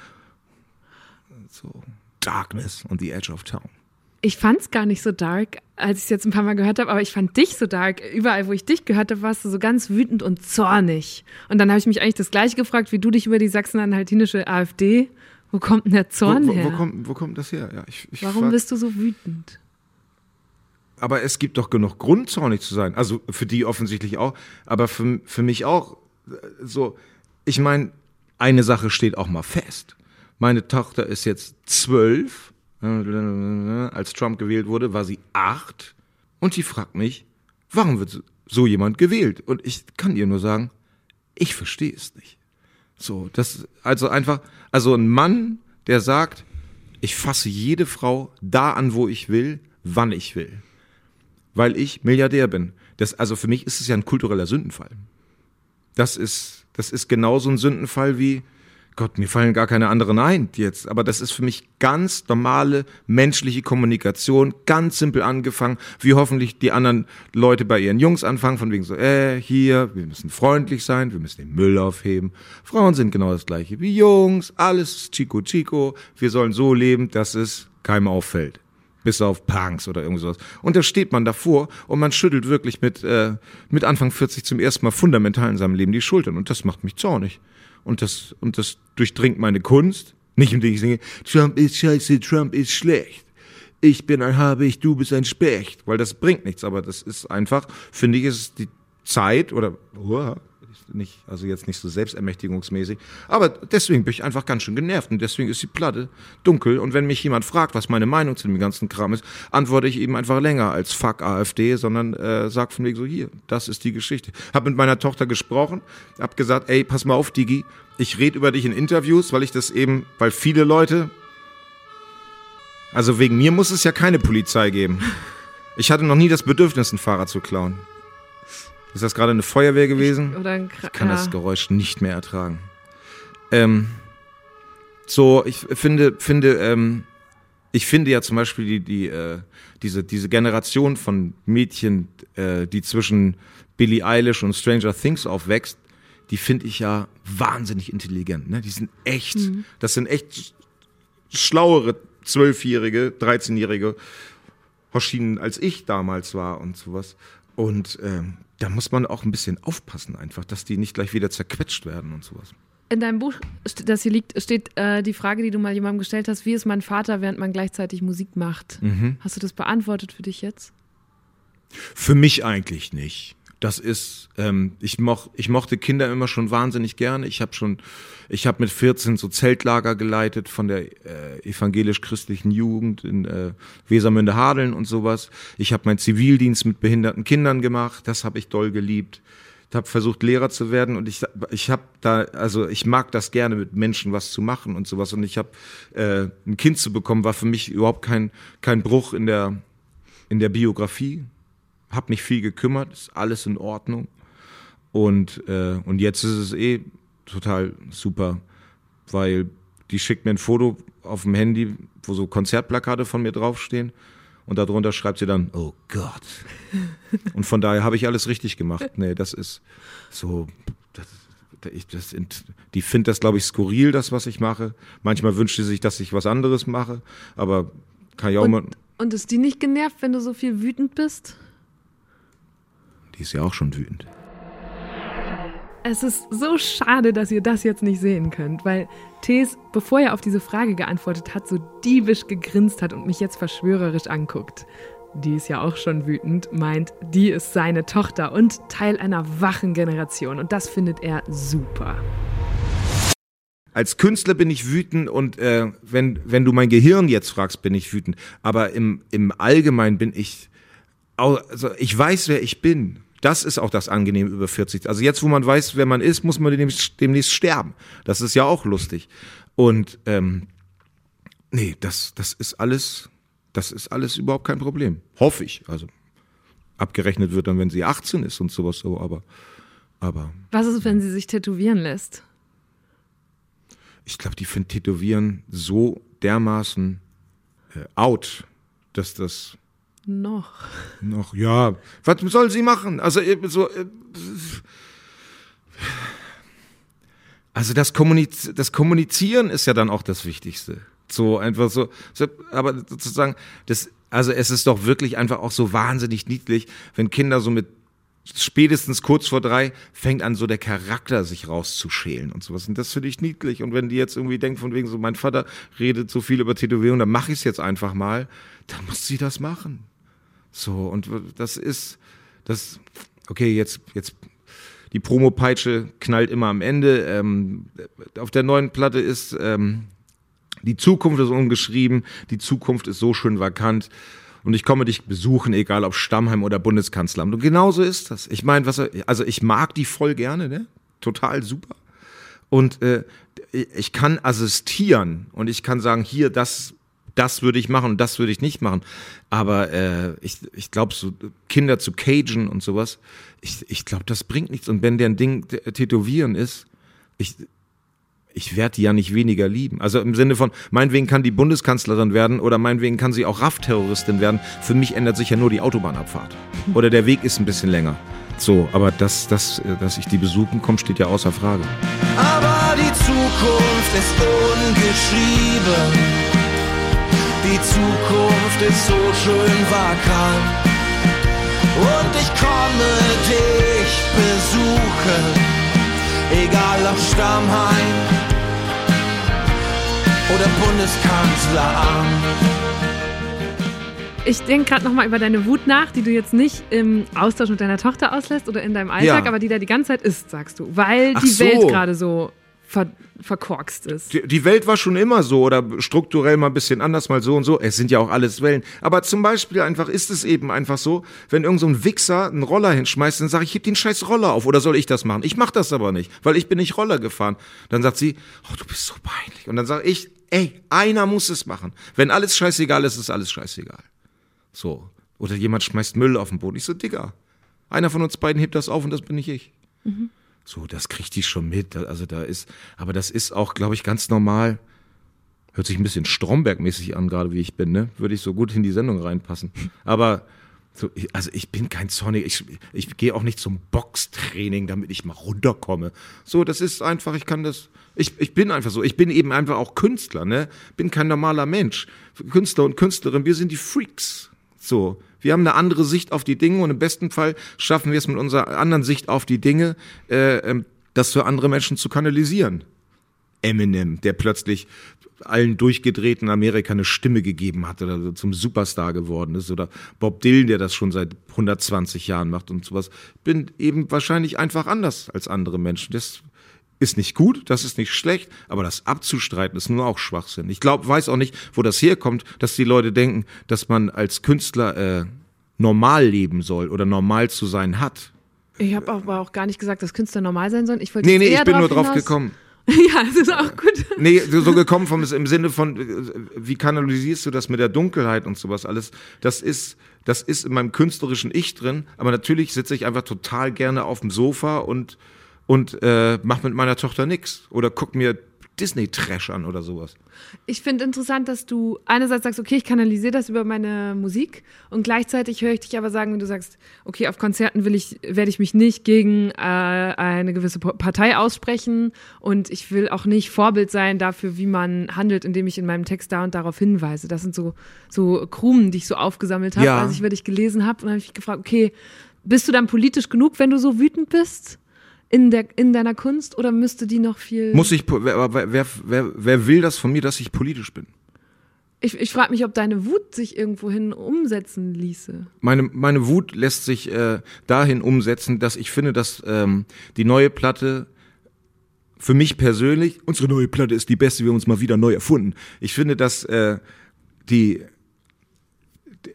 so Darkness on the Edge of Town. Ich fand's gar nicht so dark, als ich es jetzt ein paar Mal gehört habe, aber ich fand dich so dark. Überall, wo ich dich gehört habe, warst du so ganz wütend und zornig. Und dann habe ich mich eigentlich das gleiche gefragt, wie du dich über die sachsen-anhaltinische AfD. Wo kommt denn der Zorn wo, wo, her? wo, kommt, wo kommt das her? Ja, ich, ich Warum frag- bist du so wütend? aber es gibt doch genug Grund, zornig zu sein. Also für die offensichtlich auch, aber für, für mich auch. So, ich meine, eine Sache steht auch mal fest. Meine Tochter ist jetzt zwölf. Als Trump gewählt wurde, war sie acht. Und sie fragt mich, warum wird so jemand gewählt? Und ich kann ihr nur sagen, ich verstehe es nicht. So, das, also einfach, also ein Mann, der sagt, ich fasse jede Frau da an, wo ich will, wann ich will. Weil ich Milliardär bin. Das, also für mich ist es ja ein kultureller Sündenfall. Das ist, das ist genauso ein Sündenfall wie, Gott, mir fallen gar keine anderen ein jetzt. Aber das ist für mich ganz normale menschliche Kommunikation, ganz simpel angefangen, wie hoffentlich die anderen Leute bei ihren Jungs anfangen, von wegen so, äh, hier, wir müssen freundlich sein, wir müssen den Müll aufheben. Frauen sind genau das gleiche wie Jungs, alles Chico Chico, wir sollen so leben, dass es keinem auffällt. Bis auf Punks oder irgend sowas. Und da steht man davor und man schüttelt wirklich mit, äh, mit Anfang 40 zum ersten Mal fundamental in seinem Leben die Schultern. Und das macht mich zornig. Und das, und das durchdringt meine Kunst. Nicht indem ich singe, Trump ist scheiße, Trump ist schlecht. Ich bin ein Habicht, du bist ein Specht. Weil das bringt nichts. Aber das ist einfach, finde ich, ist die Zeit oder, uah, nicht, also jetzt nicht so selbstermächtigungsmäßig. Aber deswegen bin ich einfach ganz schön genervt und deswegen ist die Platte dunkel. Und wenn mich jemand fragt, was meine Meinung zu dem ganzen Kram ist, antworte ich eben einfach länger als Fuck AfD, sondern äh, sag von wegen so hier, das ist die Geschichte. Hab mit meiner Tochter gesprochen, hab gesagt, ey, pass mal auf, Digi, ich rede über dich in Interviews, weil ich das eben, weil viele Leute, also wegen mir muss es ja keine Polizei geben. Ich hatte noch nie das Bedürfnis, ein Fahrrad zu klauen. Ist das gerade eine Feuerwehr gewesen? Oder ein Kra Ich kann ja. das Geräusch nicht mehr ertragen. Ähm, so, ich finde, finde, ähm, ich finde ja zum Beispiel die, die, äh, diese, diese Generation von Mädchen, äh, die zwischen Billie Eilish und Stranger Things aufwächst, die finde ich ja wahnsinnig intelligent. Ne? Die sind echt, das sind echt schlauere Zwölfjährige, 13-Jährige Hoshinen als ich damals war und sowas. Und ähm, da muss man auch ein bisschen aufpassen einfach, dass die nicht gleich wieder zerquetscht werden und sowas. In deinem Buch, das hier liegt, steht äh, die Frage, die du mal jemandem gestellt hast, wie ist mein Vater, während man gleichzeitig Musik macht? Mhm. Hast du das beantwortet für dich jetzt? Für mich eigentlich nicht. Das ist, ähm, ich, moch, ich mochte Kinder immer schon wahnsinnig gerne. Ich habe schon, ich habe mit 14 so Zeltlager geleitet von der äh, evangelisch-christlichen Jugend in äh, Wesermünde-Hadeln und sowas. Ich habe meinen Zivildienst mit behinderten Kindern gemacht. Das habe ich doll geliebt. Ich habe versucht Lehrer zu werden und ich ich habe da also ich mag das gerne mit Menschen was zu machen und sowas und ich habe äh, ein Kind zu bekommen war für mich überhaupt kein kein Bruch in der in der Biografie habe mich viel gekümmert, ist alles in Ordnung. Und, äh, und jetzt ist es eh total super, weil die schickt mir ein Foto auf dem Handy, wo so Konzertplakate von mir draufstehen. Und darunter schreibt sie dann, oh Gott. Und von daher habe ich alles richtig gemacht. Nee, das ist so, das, ich, das, die findet das, glaube ich, skurril, das, was ich mache. Manchmal wünscht sie sich, dass ich was anderes mache, aber kann ich auch und, mal. Und ist die nicht genervt, wenn du so viel wütend bist? Die ist ja auch schon wütend. Es ist so schade, dass ihr das jetzt nicht sehen könnt, weil Thees, bevor er auf diese Frage geantwortet hat, so diebisch gegrinst hat und mich jetzt verschwörerisch anguckt. Die ist ja auch schon wütend, meint, die ist seine Tochter und Teil einer wachen Generation und das findet er super. Als Künstler bin ich wütend und äh, wenn, wenn du mein Gehirn jetzt fragst, bin ich wütend. Aber im, im Allgemeinen bin ich, also ich weiß, wer ich bin. Das ist auch das Angenehme über 40. Also jetzt, wo man weiß, wer man ist, muss man demnächst, demnächst sterben. Das ist ja auch lustig. Und ähm, nee, das, das ist alles, das ist alles überhaupt kein Problem. Hoffe ich. Also abgerechnet wird dann, wenn sie 18 ist und sowas so, aber, aber. Was ist, wenn sie sich tätowieren lässt? Ich glaube, die finden Tätowieren so dermaßen äh, out, dass das noch. Noch, ja. Was soll sie machen? Also, äh, so. Äh, also das, Kommuniz das Kommunizieren ist ja dann auch das Wichtigste. So einfach so, aber sozusagen, das, also es ist doch wirklich einfach auch so wahnsinnig niedlich, wenn Kinder so mit spätestens kurz vor drei fängt an, so der Charakter sich rauszuschälen und sowas. Und das finde ich niedlich. Und wenn die jetzt irgendwie denkt, von wegen so, mein Vater redet so viel über Tätowierung, dann mache ich es jetzt einfach mal, dann muss sie das machen. So, und das ist, das, okay, jetzt, jetzt, die Promo-Peitsche knallt immer am Ende. Ähm, auf der neuen Platte ist, ähm, die Zukunft ist ungeschrieben, die Zukunft ist so schön vakant. Und ich komme dich besuchen, egal ob Stammheim oder Bundeskanzleramt. Und genauso ist das. Ich meine, was, also ich mag die voll gerne, ne? Total super. Und äh, ich kann assistieren und ich kann sagen, hier, das das würde ich machen und das würde ich nicht machen. Aber äh, ich, ich glaube, so Kinder zu cagen und sowas, ich, ich glaube, das bringt nichts. Und wenn der ein Ding tätowieren ist, ich, ich werde die ja nicht weniger lieben. Also im Sinne von, meinetwegen kann die Bundeskanzlerin werden oder meinetwegen kann sie auch RAF-Terroristin werden. Für mich ändert sich ja nur die Autobahnabfahrt. Oder der Weg ist ein bisschen länger. So, aber dass, dass, dass ich die besuchen komme, steht ja außer Frage. Aber die Zukunft ist ungeschrieben. Die Zukunft ist so schön vakant. Und ich komme dich besuchen, egal ob Stammheim oder Bundeskanzleramt. Ich denke gerade nochmal über deine Wut nach, die du jetzt nicht im Austausch mit deiner Tochter auslässt oder in deinem Alltag, ja. aber die da die ganze Zeit ist, sagst du. Weil Ach die so. Welt gerade so ver verkorkst ist. Die, die, Welt war schon immer so oder strukturell mal ein bisschen anders, mal so und so. Es sind ja auch alles Wellen. Aber zum Beispiel einfach ist es eben einfach so, wenn irgend so ein Wichser einen Roller hinschmeißt, dann sage ich, heb den scheiß Roller auf oder soll ich das machen? Ich mach das aber nicht, weil ich bin nicht Roller gefahren. Dann sagt sie, oh, du bist so peinlich. Und dann sage ich, ey, einer muss es machen. Wenn alles scheißegal ist, ist alles scheißegal. So. Oder jemand schmeißt Müll auf den Boden. Ich so, Digga, einer von uns beiden hebt das auf und das bin nicht ich. Mhm. So, das kriegt die schon mit. Also da ist, aber das ist auch, glaube ich, ganz normal. Hört sich ein bisschen Stromberg-mäßig an, gerade wie ich bin, ne? Würde ich so gut in die Sendung reinpassen. Aber So, also ich bin kein Sonic, ich, ich gehe auch nicht zum Boxtraining, damit ich mal runterkomme. So, das ist einfach, ich kann das, ich, ich bin einfach so, ich bin eben einfach auch Künstler, ne? Bin kein normaler Mensch. Künstler und Künstlerin, wir sind die Freaks. So, wir haben eine andere Sicht auf die Dinge und im besten Fall schaffen wir es mit unserer anderen Sicht auf die Dinge, äh, ähm, das für andere Menschen zu kanalisieren. Eminem, der plötzlich allen durchgedrehten Amerika eine Stimme gegeben hat oder zum Superstar geworden ist oder Bob Dylan, der das schon seit 120 Jahren macht und sowas. Bin eben wahrscheinlich einfach anders als andere Menschen. Das ist nicht gut, das ist nicht schlecht, aber das abzustreiten ist nur auch Schwachsinn. Ich glaube, weiß auch nicht, wo das herkommt, dass die Leute denken, dass man als Künstler äh, normal leben soll oder normal zu sein hat. Ich habe aber auch gar nicht gesagt, dass Künstler normal sein sollen. Ich wollte Nee, nee, ich bin nur drauf hinaus- gekommen. ja, das ist auch gut. Nee, so so gekommen vom im Sinne von äh, wie kanalisierst du das mit der Dunkelheit und sowas alles? Das ist das ist in meinem künstlerischen Ich drin, aber natürlich sitze ich einfach total gerne auf dem Sofa und und äh, mach mit meiner Tochter nix oder guck mir Disney Trash an oder sowas. Ich finde interessant, dass du einerseits sagst, okay, ich kanalisiere das über meine Musik und gleichzeitig höre ich dich aber sagen, wenn du sagst, okay, auf Konzerten will ich, werde ich mich nicht gegen äh, eine gewisse Partei aussprechen und ich will auch nicht Vorbild sein dafür, wie man handelt, indem ich in meinem Text da und darauf hinweise. Das sind so, so Krumen, die ich so aufgesammelt habe, Ja. als ich über dich gelesen habe und dann habe ich mich gefragt, okay, bist du dann politisch genug, wenn du so wütend bist? In, der, in deiner Kunst oder müsste die noch viel. Muss ich wer, wer, wer, wer will das von mir, dass ich politisch bin? Ich, ich frage mich, ob deine Wut sich irgendwohin umsetzen ließe. Meine, meine Wut lässt sich äh, dahin umsetzen, dass ich finde, dass ähm, die neue Platte für mich persönlich, unsere neue Platte ist die beste, wir haben uns mal wieder neu erfunden. Ich finde, dass äh, die,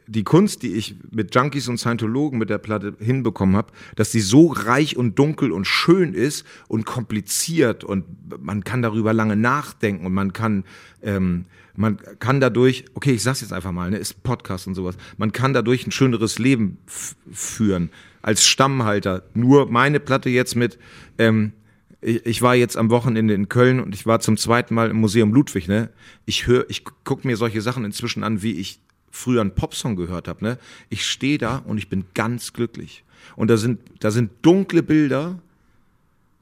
die Kunst, die ich mit Junkies und Scientologen mit der Platte hinbekommen habe, dass sie so reich und dunkel und schön ist und kompliziert und man kann darüber lange nachdenken und man kann ähm, man kann dadurch, okay, ich sag's jetzt einfach mal, ne, ist Podcast und sowas, man kann dadurch ein schöneres Leben führen als Stammhalter. Nur meine Platte jetzt mit, ähm, ich, war jetzt am Wochenende in Köln und ich war zum zweiten Mal im Museum Ludwig, ne? Ich höre, ich guck mir solche Sachen inzwischen an, wie ich früher einen Popsong gehört habe, ne? Ich stehe da und ich bin ganz glücklich. Und da sind, da sind dunkle Bilder,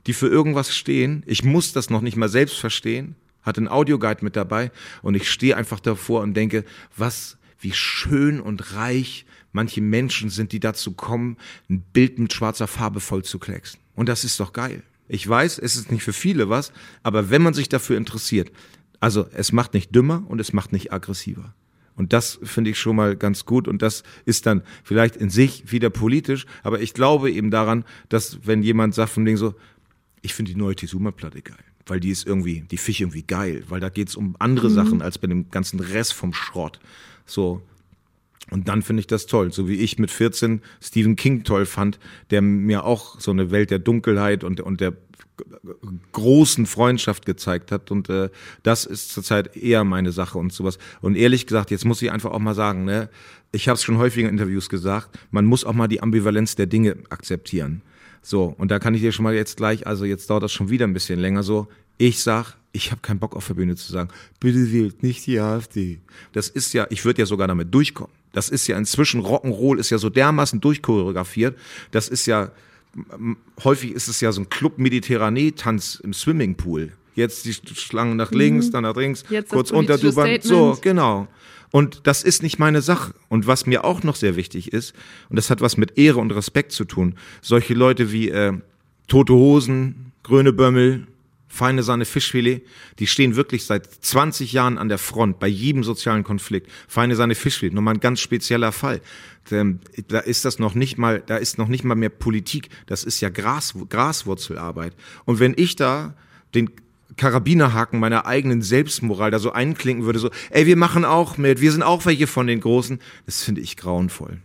die für irgendwas stehen. Ich muss das noch nicht mal selbst verstehen. Hatte einen Audioguide mit dabei und ich stehe einfach davor und denke, was, wie schön und reich manche Menschen sind, die dazu kommen, ein Bild mit schwarzer Farbe voll zu klecksen. Und das ist doch geil. Ich weiß, es ist nicht für viele was, aber wenn man sich dafür interessiert, also es macht nicht dümmer und es macht nicht aggressiver. Und das finde ich schon mal ganz gut. Und das ist dann vielleicht in sich wieder politisch. Aber ich glaube eben daran, dass wenn jemand sagt von Ding so, ich finde die neue Tizuma-Platte geil. Weil die ist irgendwie, die Fisch irgendwie geil. Weil da geht's um andere Sachen als bei dem ganzen Rest vom Schrott. So. Und dann finde ich das toll. So wie ich mit 14 Stephen King toll fand, der mir auch so eine Welt der Dunkelheit und, und der großen Freundschaft gezeigt hat. Und äh, das ist zurzeit eher meine Sache und sowas. Und ehrlich gesagt, jetzt muss ich einfach auch mal sagen, ne, ich habe es schon häufig in Interviews gesagt, man muss auch mal die Ambivalenz der Dinge akzeptieren. So, und da kann ich dir schon mal jetzt gleich, also jetzt dauert das schon wieder ein bisschen länger so, ich sag, ich habe keinen Bock auf der Bühne zu sagen, bitte wählt nicht die AfD. Das ist ja, ich würde ja sogar damit durchkommen. Das ist ja inzwischen, Rock'n'Roll ist ja so dermaßen durchchoreografiert, das ist ja, häufig ist es ja so ein Club Mediterranee-Tanz im Swimmingpool. Jetzt die Schlangen nach links, dann nach links, Jetzt kurz unter. So, genau. Und das ist nicht meine Sache. Und was mir auch noch sehr wichtig ist, und das hat was mit Ehre und Respekt zu tun, solche Leute wie äh, Tote Hosen, Grüne Bömmel, Feine Sahne Fischfilet, die stehen wirklich seit 20 Jahren an der Front bei jedem sozialen Konflikt. Feine Sahne Fischfilet, nochmal ein ganz spezieller Fall. Ähm, Da ist das noch nicht mal, da ist noch nicht mal mehr Politik, das ist ja Gras, Graswurzelarbeit. Und wenn ich da den Karabinerhaken meiner eigenen Selbstmoral da so einklinken würde, so, ey, wir machen auch mit, wir sind auch welche von den Großen, das finde ich grauenvoll.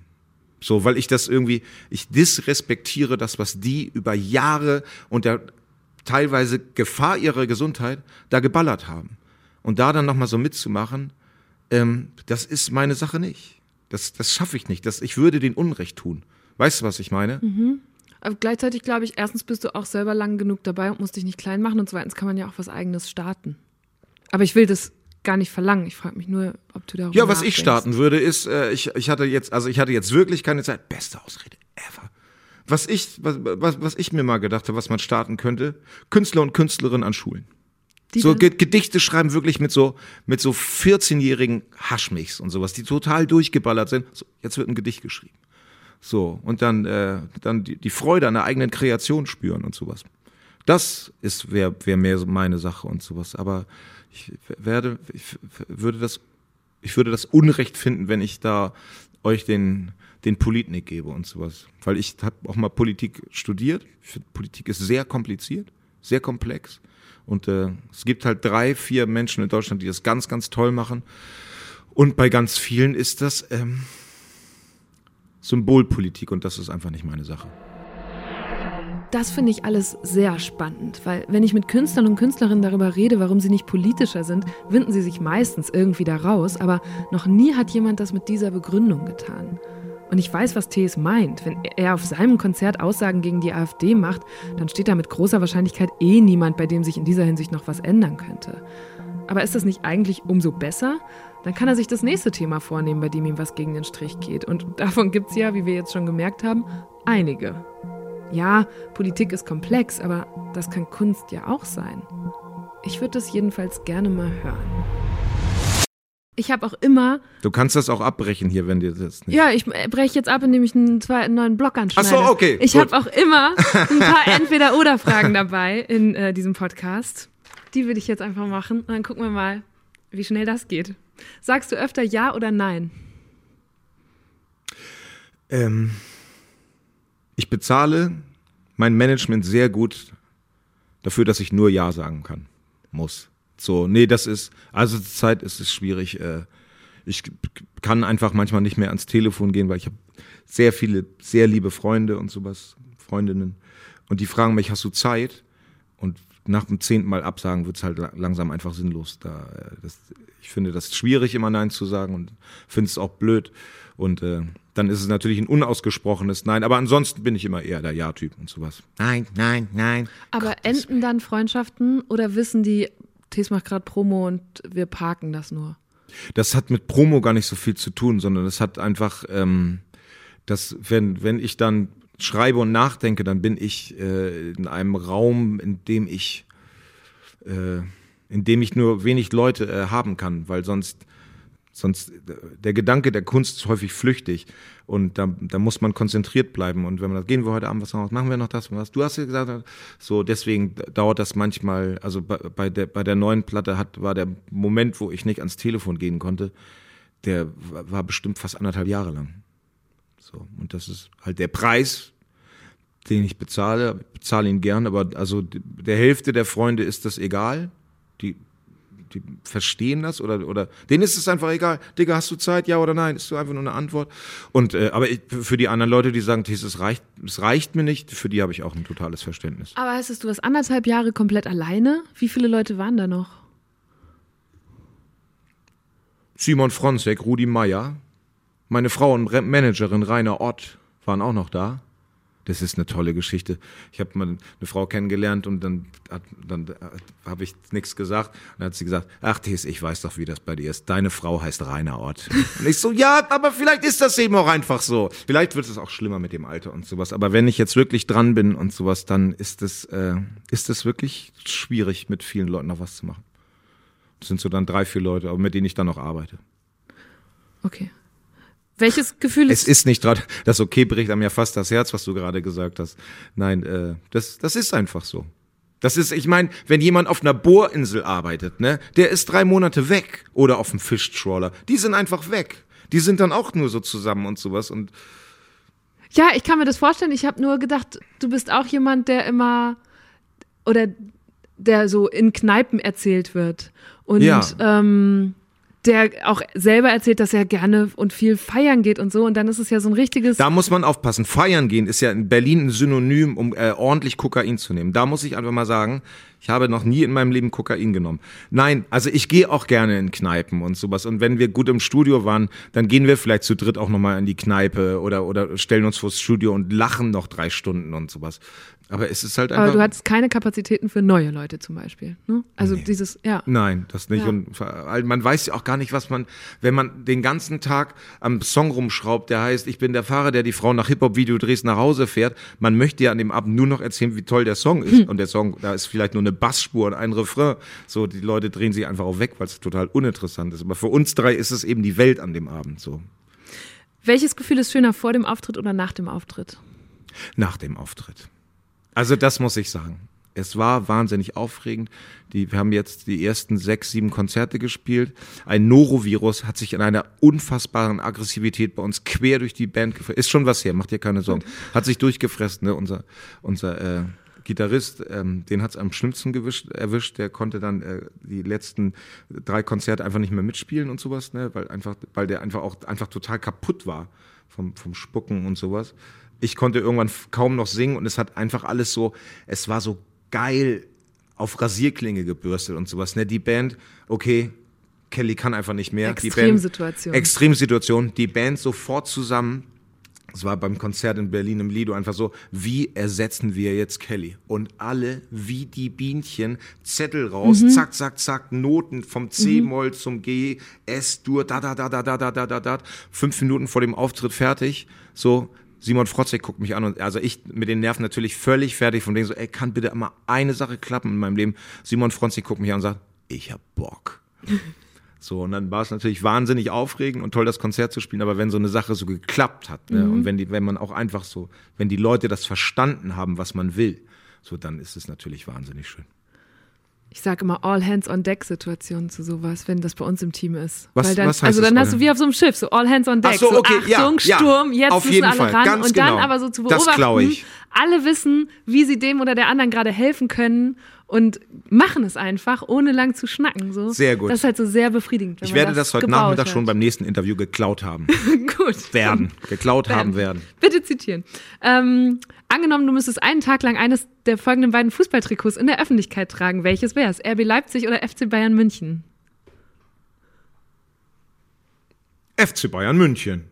So, weil ich das irgendwie, ich disrespektiere das, was die über Jahre unter teilweise Gefahr ihrer Gesundheit da geballert haben. Und da dann nochmal so mitzumachen, ähm, das ist meine Sache nicht. Das, das schaffe ich nicht. Das, ich würde den Unrecht tun. Weißt du, was ich meine? Aber gleichzeitig glaube ich, erstens bist du auch selber lang genug dabei und musst dich nicht klein machen und zweitens kann man ja auch was eigenes starten. Aber ich will das gar nicht verlangen. Ich frage mich nur, ob du darüber Ja, was ich nachdenkst. starten würde, ist, äh, ich, ich hatte jetzt, also ich hatte jetzt wirklich keine Zeit. Beste Ausrede ever. Was ich, was, was, was ich mir mal gedacht habe, was man starten könnte, Künstler und Künstlerinnen an Schulen. Die so Ge Gedichte schreiben wirklich mit so mit so 14-jährigen Haschmichs und sowas, die total durchgeballert sind. So, jetzt wird ein Gedicht geschrieben. So und dann äh, dann die, die Freude an der eigenen Kreation spüren und sowas. Das ist wäre wär mehr so meine Sache und sowas. Aber ich werde ich würde das ich würde das Unrecht finden, wenn ich da euch den den Politnik gebe und sowas, weil ich habe auch mal Politik studiert. Ich finde Politik ist sehr kompliziert, sehr komplex. Und äh, es gibt halt drei, vier Menschen in Deutschland, die das ganz, ganz toll machen. Und bei ganz vielen ist das ähm, Symbolpolitik und das ist einfach nicht meine Sache. Das finde ich alles sehr spannend, weil wenn ich mit Künstlern und Künstlerinnen darüber rede, warum sie nicht politischer sind, winden sie sich meistens irgendwie da raus, aber noch nie hat jemand das mit dieser Begründung getan. Und ich weiß, was Thees meint. Wenn er auf seinem Konzert Aussagen gegen die AfD macht, dann steht da mit großer Wahrscheinlichkeit eh niemand, bei dem sich in dieser Hinsicht noch was ändern könnte. Aber ist das nicht eigentlich umso besser? Dann kann er sich das nächste Thema vornehmen, bei dem ihm was gegen den Strich geht. Und davon gibt es ja, wie wir jetzt schon gemerkt haben, einige. Ja, Politik ist komplex, aber das kann Kunst ja auch sein. Ich würde das jedenfalls gerne mal hören. Ich habe auch immer, Du kannst das auch abbrechen hier, wenn dir das nicht. ja, ich breche jetzt ab, indem ich einen, zwei, einen neuen Block anschneide. Ach so, okay, Ich habe auch immer ein paar Entweder-Oder-Fragen dabei in äh, diesem Podcast. Die würde ich jetzt einfach machen und dann gucken wir mal, wie schnell das geht. Sagst du öfter Ja oder Nein? Ähm, ich bezahle mein Management sehr gut dafür, dass ich nur Ja sagen kann. Muss. So, nee, das ist, also zur Zeit ist es schwierig. Äh, ich kann einfach manchmal nicht mehr ans Telefon gehen, weil ich habe sehr viele, sehr liebe Freunde und sowas, Freundinnen. Und die fragen mich, hast du Zeit? Und nach dem zehnten Mal absagen wird es halt la- langsam einfach sinnlos. Da, äh, das, ich finde das schwierig, immer Nein zu sagen und finde es auch blöd. Und äh, dann ist es natürlich ein unausgesprochenes Nein. Aber ansonsten bin ich immer eher der Ja-Typ und sowas. Nein, nein, nein. Aber enden dann Freundschaften oder wissen die, Tees macht gerade Promo und wir parken das nur? Das hat mit Promo gar nicht so viel zu tun, sondern das hat einfach, ähm, dass wenn, wenn ich dann schreibe und nachdenke, dann bin ich äh, in einem Raum, in dem ich, äh, in dem ich nur wenig Leute äh, haben kann, weil sonst, sonst der Gedanke der Kunst ist häufig flüchtig. Und da, da muss man konzentriert bleiben. Und wenn man das, gehen wir heute Abend was noch, machen wir noch das und was, du hast ja gesagt, so deswegen dauert das manchmal, also bei, bei der bei der neuen Platte hat war der Moment, wo ich nicht ans Telefon gehen konnte, der war bestimmt fast anderthalb Jahre lang. So und das ist halt der Preis, den ich bezahle, ich bezahle ihn gern, aber also der Hälfte der Freunde ist das egal. Die, die verstehen das oder, oder denen ist es einfach egal. Digga, hast du Zeit, ja oder nein? Ist so einfach nur eine Antwort. Und äh, aber ich, für die anderen Leute, die sagen, es reicht, es reicht mir nicht, für die habe ich auch ein totales Verständnis. Aber heißt es, du warst anderthalb Jahre komplett alleine? Wie viele Leute waren da noch? Simon Fronzek, Rudi Meier, meine Frau und Managerin Rainer Ott waren auch noch da. Das ist eine tolle Geschichte. Ich habe mal eine Frau kennengelernt und dann, dann habe ich nichts gesagt. Und dann hat sie gesagt, ach Thies, ich weiß doch, wie das bei dir ist. Deine Frau heißt Rainer Ott. Und ich so, ja, aber vielleicht ist das eben auch einfach so. Vielleicht wird es auch schlimmer mit dem Alter und sowas. Aber wenn ich jetzt wirklich dran bin und sowas, dann ist es, äh, ist es wirklich schwierig, mit vielen Leuten noch was zu machen. Das sind so dann drei, vier Leute, aber mit denen ich dann noch arbeite. Okay. Welches Gefühl Es ist. ist nicht gerade, das okay bricht einem ja fast das Herz, was du gerade gesagt hast. Nein, äh, das, das ist einfach so. Das ist, ich meine, wenn jemand auf einer Bohrinsel arbeitet, ne, der ist drei Monate weg oder auf dem Fischtrawler, die sind einfach weg. Die sind dann auch nur so zusammen und sowas und Ja, ich kann mir das vorstellen. Ich habe nur gedacht, du bist auch jemand, der immer oder der so in Kneipen erzählt wird und Ja. ähm, der auch selber erzählt, dass er gerne und viel feiern geht und so. Und dann ist es ja so ein richtiges. da muss man aufpassen. Feiern gehen ist ja in Berlin ein Synonym, um äh, ordentlich Kokain zu nehmen. Da muss ich einfach mal sagen, Ich habe noch nie in meinem Leben Kokain genommen. Nein, also ich gehe auch gerne in Kneipen und sowas. Und wenn wir gut im Studio waren, dann gehen wir vielleicht zu dritt auch nochmal in die Kneipe oder, oder stellen uns vors Studio und lachen noch drei Stunden und sowas. Aber es ist halt einfach. Aber du hattest keine Kapazitäten für neue Leute zum Beispiel. Ne? Also Nee. dieses, ja. Nein, das nicht. Ja. Und man weiß ja auch gar nicht, was man, wenn man den ganzen Tag am Song rumschraubt, der heißt, ich bin der Fahrer, der die Frau nach Hip-Hop-Video drehst nach Hause fährt. Man möchte ja an dem Abend nur noch erzählen, wie toll der Song ist. Hm. Und der Song, da ist vielleicht nur eine Bassspur und ein Refrain. So, die Leute drehen sich einfach auch weg, weil es total uninteressant ist. Aber für uns drei ist es eben die Welt an dem Abend so. Welches Gefühl ist schöner vor dem Auftritt oder nach dem Auftritt? nach dem Auftritt. Also das muss ich sagen. Es war wahnsinnig aufregend. Die, wir haben jetzt die ersten sechs, sieben Konzerte gespielt. Ein Norovirus hat sich in einer unfassbaren Aggressivität bei uns quer durch die Band gefressen. Ist schon was her, macht dir keine Sorgen. Hat sich durchgefressen, ne? Unser, unser äh, Gitarrist, ähm, den hat es am schlimmsten gewischt, erwischt. Der konnte dann äh, die letzten drei Konzerte einfach nicht mehr mitspielen und sowas, ne? weil einfach, weil der einfach auch einfach total kaputt war vom, vom Spucken und sowas. Ich konnte irgendwann kaum noch singen und es hat einfach alles so, es war so geil auf Rasierklinge gebürstet und sowas. Ne? Die Band, okay, Kelly kann einfach nicht mehr. Die Band, Extremsituation. Extremsituation. Die Band sofort zusammen. Es war beim Konzert in Berlin im Lido einfach so, wie ersetzen wir jetzt Kelly? Und alle wie die Bienchen, Zettel raus, zack, zack, zack, Noten vom C-Moll zum G, S-Dur, da, da, da, da, da, da, da, da, da. Fünf Minuten vor dem Auftritt fertig. So, Simon Frotzek guckt mich an und also ich mit den Nerven natürlich völlig fertig von denen so, ey, kann bitte mal eine Sache klappen in meinem Leben. Simon Frotzek guckt mich an und sagt, ich hab Bock. So, und dann war es natürlich wahnsinnig aufregend und toll, das Konzert zu spielen, aber wenn so eine Sache so geklappt hat, ne, und wenn die, wenn man auch einfach so, wenn die Leute das verstanden haben, was man will, so, dann ist es natürlich wahnsinnig schön. Ich sage immer All-Hands-on-Deck-Situationen zu sowas, wenn das bei uns im Team ist. Was- Weil dann, was heißt also das, dann All hast du wie auf so einem Schiff, so All-Hands-on-Deck. So, okay, so, Achtung, ja, Sturm, jetzt auf müssen jeden alle Fall, ran. ganz und dann genau. aber so zu Das beobachten, alle wissen, wie sie dem oder der anderen gerade helfen können und machen es einfach, ohne lang zu schnacken. So. Sehr gut. Das ist halt so sehr befriedigend. Ich werde das heute gebaut Nachmittag hat. schon beim nächsten Interview geklaut haben. Gut. werden. Geklaut haben werden. Bitte zitieren. Ähm, angenommen, du müsstest einen Tag lang eines der folgenden beiden Fußballtrikots in der Öffentlichkeit tragen. Welches wäre es? RB Leipzig oder FC Bayern München? FC Bayern München.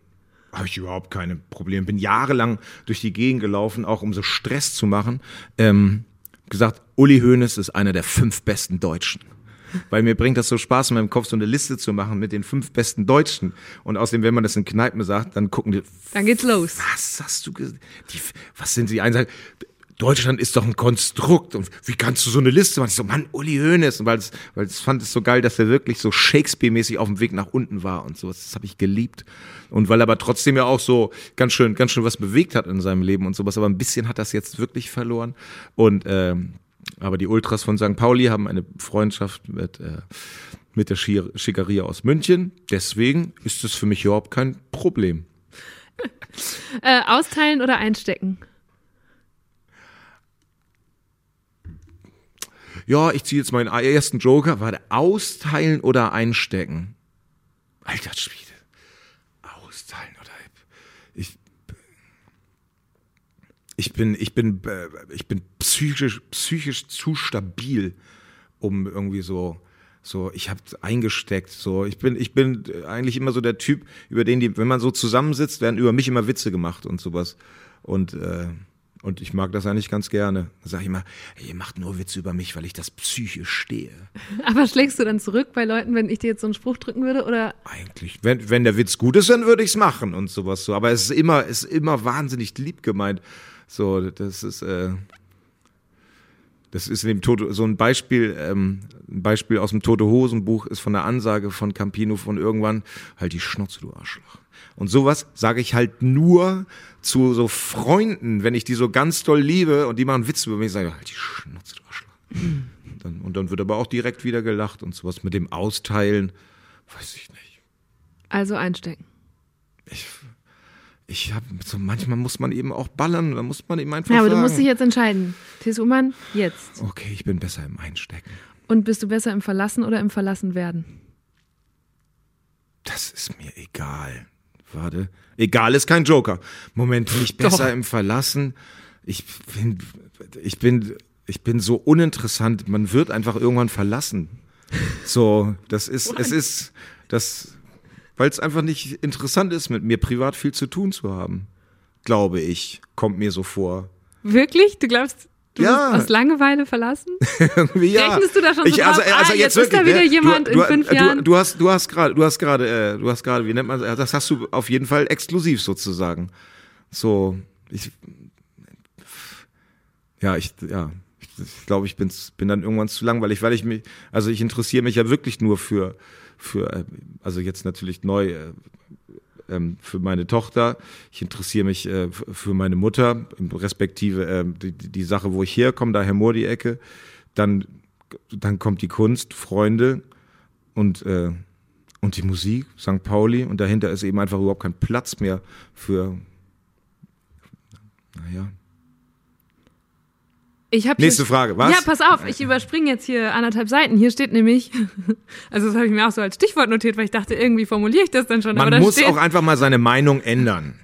Habe ich überhaupt keine Probleme. Bin jahrelang durch die Gegend gelaufen, auch um so Stress zu machen. Ähm, gesagt, Uli Hoeneß ist einer der fünf besten Deutschen. Weil mir bringt das so Spaß in meinem Kopf, so eine Liste zu machen mit den fünf besten Deutschen. Und außerdem, wenn man das in Kneipen sagt, dann gucken die, Dann geht's los. was hast du gesagt? Die, was sind sie? Einen sagen, Deutschland ist doch ein Konstrukt. Und wie kannst du so eine Liste machen? Ich so, Mann, Uli Hoeneß. Und weil es, weil es fand es so geil, dass er wirklich so Shakespeare-mäßig auf dem Weg nach unten war und so. Das habe ich geliebt. Und weil er aber trotzdem ja auch so ganz schön, ganz schön was bewegt hat in seinem Leben und sowas. Aber ein bisschen hat das jetzt wirklich verloren. Und, ähm, aber die Ultras von St. Pauli haben eine Freundschaft mit, äh, mit der Schi- Schickeria aus München. Deswegen ist es für mich überhaupt kein Problem. Äh, austeilen oder einstecken? Ja, ich ziehe jetzt meinen ersten Joker, warte, austeilen oder einstecken? Alter Schwede. Austeilen oder ich ich bin ich bin ich bin psychisch psychisch zu stabil, um irgendwie so so ich habe eingesteckt so ich bin ich bin eigentlich immer so der Typ über den die wenn man so zusammensitzt werden über mich immer Witze gemacht und sowas und äh, und ich mag das eigentlich ganz gerne. Da sage ich immer, ihr macht nur Witze über mich, weil ich das psychisch stehe. Aber schlägst du dann zurück bei Leuten, wenn ich dir jetzt so einen Spruch drücken würde? Oder Eigentlich, wenn, wenn der Witz gut ist, dann würde ich es machen und sowas so. Aber es ist immer, ist immer wahnsinnig lieb gemeint. So, das ist, äh, das ist in dem Tote, so ein Beispiel, ähm, ein Beispiel aus dem Tote Hosen Buch ist von der Ansage von Campino von irgendwann, halt die Schnauze, du Arschloch. Und sowas sage ich halt nur zu so Freunden, wenn ich die so ganz doll liebe und die machen Witze über mich, sage ich, halt die Schnauze, du Arschloch. Dann, und dann wird aber auch direkt wieder gelacht und sowas mit dem Austeilen, weiß ich nicht. also einstecken? Ich, ich habe so manchmal muss man eben auch ballern, da muss man eben einfach Ja, aber sagen, du musst dich jetzt entscheiden. T.S. Ullmann, jetzt. okay, ich bin besser im Einstecken. Und bist du besser im Verlassen oder im Verlassen werden? Das ist mir egal. Warte. Egal ist kein Joker. Moment, bin ich besser Doch. im Verlassen? Ich bin, ich bin, ich bin so uninteressant, man wird einfach irgendwann verlassen. So, das ist, es ist, das, weil es einfach nicht interessant ist, mit mir privat viel zu tun zu haben. Glaube ich, kommt mir so vor. Wirklich? Du glaubst, du Ja. aus Langeweile verlassen? Irgendwie ja. Rechnest du da schon so ich, also, drauf? also Ah, jetzt, jetzt ist da wirklich, wieder ne? jemand du, in du, fünf du, Jahren. Du hast, du hast gerade, du hast gerade, äh, du hast gerade, wie nennt man, das hast du auf jeden Fall exklusiv sozusagen. So, ich, ja, ich, ja, ich, ich glaube, ich bin, bin dann irgendwann zu langweilig, weil ich mich, also ich interessiere mich ja wirklich nur für, für, äh, also jetzt natürlich neu. Äh, ähm, für meine Tochter, ich interessiere mich äh, für meine Mutter, respektive äh, die, die Sache, wo ich herkomme, daher Moor die Ecke. Dann, dann kommt die Kunst, Freunde und, und die Musik, St. Pauli. Und dahinter ist eben einfach überhaupt kein Platz mehr für, naja. Nächste Frage, was? Ja, pass auf, ich überspringe jetzt hier anderthalb Seiten. Hier steht nämlich, also das habe ich mir auch so als Stichwort notiert, weil ich dachte, irgendwie formuliere ich das dann schon. aber Man muss auch einfach mal seine Meinung ändern.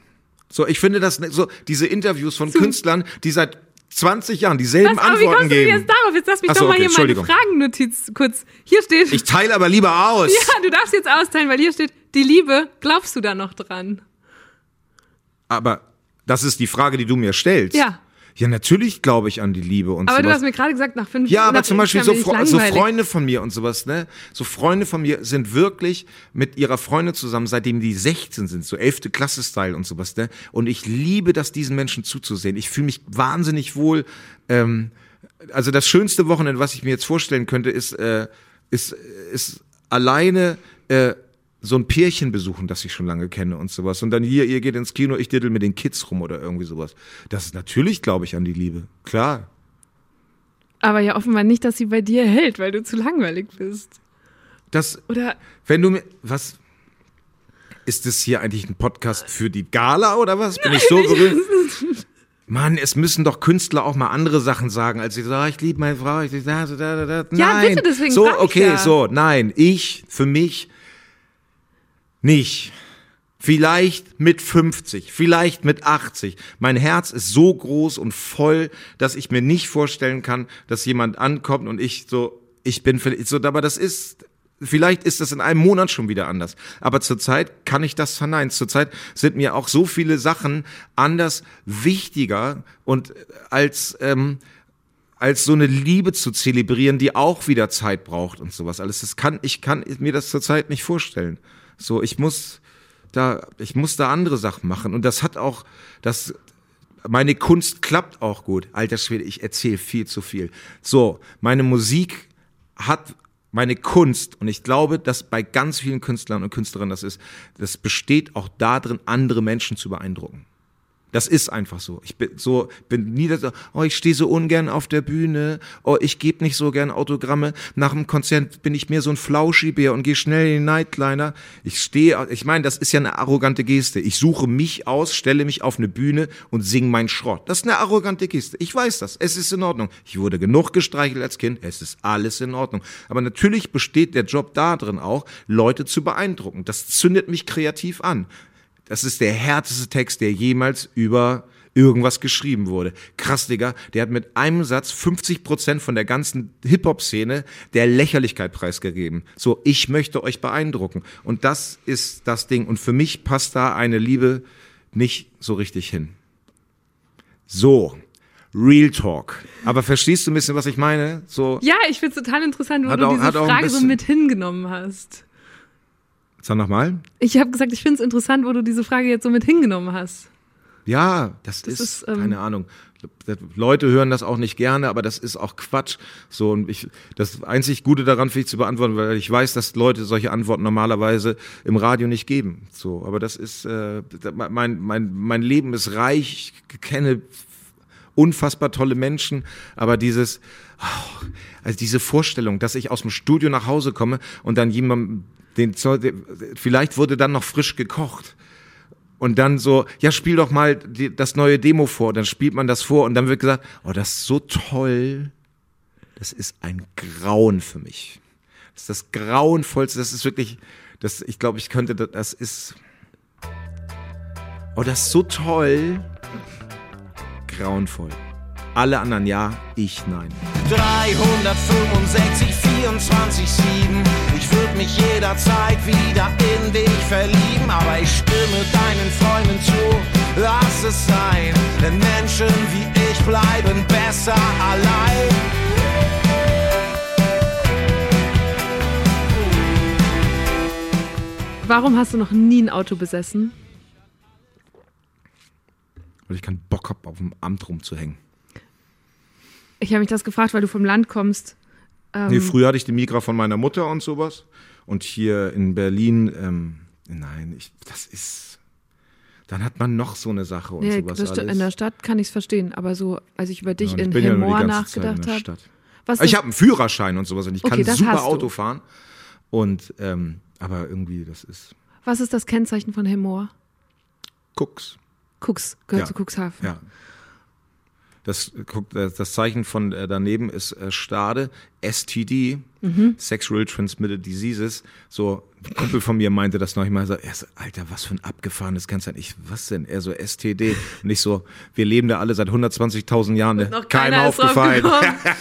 So, ich finde das so, diese Interviews von Künstlern, die seit 20 Jahren dieselben was, aber wie Antworten kommst du geben. jetzt darauf? Jetzt lass mich so, doch mal okay, hier meine. Fragennotiz kurz. Hier steht, Ich teile aber lieber aus. ja, du darfst jetzt austeilen, weil hier steht, die Liebe, glaubst du da noch dran? Aber das ist die Frage, die du mir stellst. Ja. Ja, natürlich glaube ich an die Liebe und Aber du sowas. hast mir gerade gesagt, nach fünf Ja, aber zum Beispiel Jahren so, Fre so. Freunde von mir und sowas, ne? So Freunde von mir sind wirklich mit ihrer Freundin zusammen, seitdem die 16 sind, so 11. Klasse-Style und sowas, ne? Und ich liebe das, diesen Menschen zuzusehen. Ich fühle mich wahnsinnig wohl. Ähm, also das schönste Wochenende, was ich mir jetzt vorstellen könnte, ist, äh, ist, ist alleine äh, so ein Pärchen besuchen, das ich schon lange kenne und sowas. Und dann hier, ihr geht ins Kino, ich diddel mit den Kids rum oder irgendwie sowas. Das ist natürlich, glaube ich, an die Liebe. Klar. Aber ja offenbar nicht, dass sie bei dir hält, weil du zu langweilig bist. Das, Oder Wenn du mir. Was? Ist das hier eigentlich ein Podcast für die Gala oder was? Bin ich so berühmt? Mann, es müssen doch Künstler auch mal andere Sachen sagen, als sie sagen, ich liebe meine Frau, ich da, da, da, da. Ja, Nein. bitte, deswegen So, okay, ja. so, nein, ich, für mich nicht. Vielleicht mit 50, vielleicht mit 80. Mein Herz ist so groß und voll, dass ich mir nicht vorstellen kann, dass jemand ankommt und ich so, ich bin so, aber das ist, vielleicht ist das in einem Monat schon wieder anders. Aber zurzeit kann ich das verneinen. Zurzeit sind mir auch so viele Sachen anders wichtiger und als, ähm, als so eine Liebe zu zelebrieren, die auch wieder Zeit braucht und sowas alles. Das kann, ich kann mir das zurzeit nicht vorstellen. So, ich muss da, ich muss da andere Sachen machen. Und das hat auch, das, meine Kunst klappt auch gut. Alter Schwede, ich erzähle viel zu viel. So, meine Musik hat meine Kunst, und ich glaube, dass bei ganz vielen Künstlern und Künstlerinnen das ist, das besteht auch darin, andere Menschen zu beeindrucken. Das ist einfach so. Ich bin so, bin nie so, oh, ich stehe so ungern auf der Bühne, oh, ich gebe nicht so gern Autogramme. Nach dem Konzert bin ich mehr so ein Flauschibär und gehe schnell in den Nightliner. Ich stehe, ich meine, das ist ja eine arrogante Geste. Ich suche mich aus, stelle mich auf eine Bühne und singe meinen Schrott. Das ist eine arrogante Geste. Ich weiß das. Es ist in Ordnung. Ich wurde genug gestreichelt als Kind. Es ist alles in Ordnung. Aber natürlich besteht der Job darin auch, Leute zu beeindrucken. Das zündet mich kreativ an. Das ist der härteste Text, der jemals über irgendwas geschrieben wurde. Krass, Digga, der hat mit einem Satz 50 Prozent von der ganzen Hip-Hop-Szene der Lächerlichkeit preisgegeben. So, ich möchte euch beeindrucken. Und das ist das Ding. Und für mich passt da eine Liebe nicht so richtig hin. So, Real Talk. Aber verstehst du ein bisschen, was ich meine? So, Ja, ich find's total interessant, wo du auch- diese Frage so bisschen- mit hingenommen hast. Sag nochmal. Ich habe gesagt, ich find's interessant, wo du diese Frage jetzt so mit hingenommen hast. Ja, das, Das ist, ist, ähm, keine Ahnung. Leute hören das auch nicht gerne, aber das ist auch Quatsch. So und ich, das einzig Gute daran finde ich zu beantworten, weil ich weiß, dass Leute solche Antworten normalerweise im Radio nicht geben. So, aber das ist äh, mein mein mein Leben ist reich. Ich kenne unfassbar tolle Menschen, aber dieses, oh, also diese Vorstellung, dass ich aus dem Studio nach Hause komme und dann jemand, den, vielleicht wurde dann noch frisch gekocht. Und dann so, ja, spiel doch mal die, das neue Demo vor. Dann spielt man das vor und dann wird gesagt, oh, das ist so toll. Das ist ein Grauen für mich. Das ist das Grauenvollste. Das ist wirklich, das, ich glaube, ich könnte, das ist, oh, das ist so toll. Grauenvoll. Alle anderen ja, ich nein. 365, 24, 7. Ich würde mich jederzeit wieder in dich verlieben, aber ich stimme deinen Freunden zu. Lass es sein, denn Menschen wie ich bleiben besser allein. Warum hast du noch nie ein Auto besessen? Weil ich keinen Bock habe, auf dem Amt rumzuhängen. Ich habe mich das gefragt, weil du vom Land kommst. Ähm, Nee, früher hatte ich die Migra von meiner Mutter und sowas. Und hier in Berlin, ähm, nein, ich, das ist. Dann hat man noch so eine Sache und nee, sowas das alles. in der Stadt kann ich es verstehen, aber so, als ich über dich Ja, in ja Hemmoor in nachgedacht habe. Ich habe einen Führerschein und sowas und ich Okay, kann super du. Auto fahren. Und, ähm, aber irgendwie, das ist Was ist das Kennzeichen von Hemmoor? Cooks. Cooks, gehört Ja. zu Cuxhaven. Ja. Das, das Zeichen von äh, daneben ist äh, Stade, STD, Mhm. Sexual Transmitted Diseases. So, ein Kumpel von mir meinte das noch mal so, er so, Alter, was für ein abgefahrenes Kennzeichen. Ich, was denn? Er so, STD. Und ich so, wir leben da alle seit 120.000 Jahren. Ne? Noch keiner drauf aufgefallen.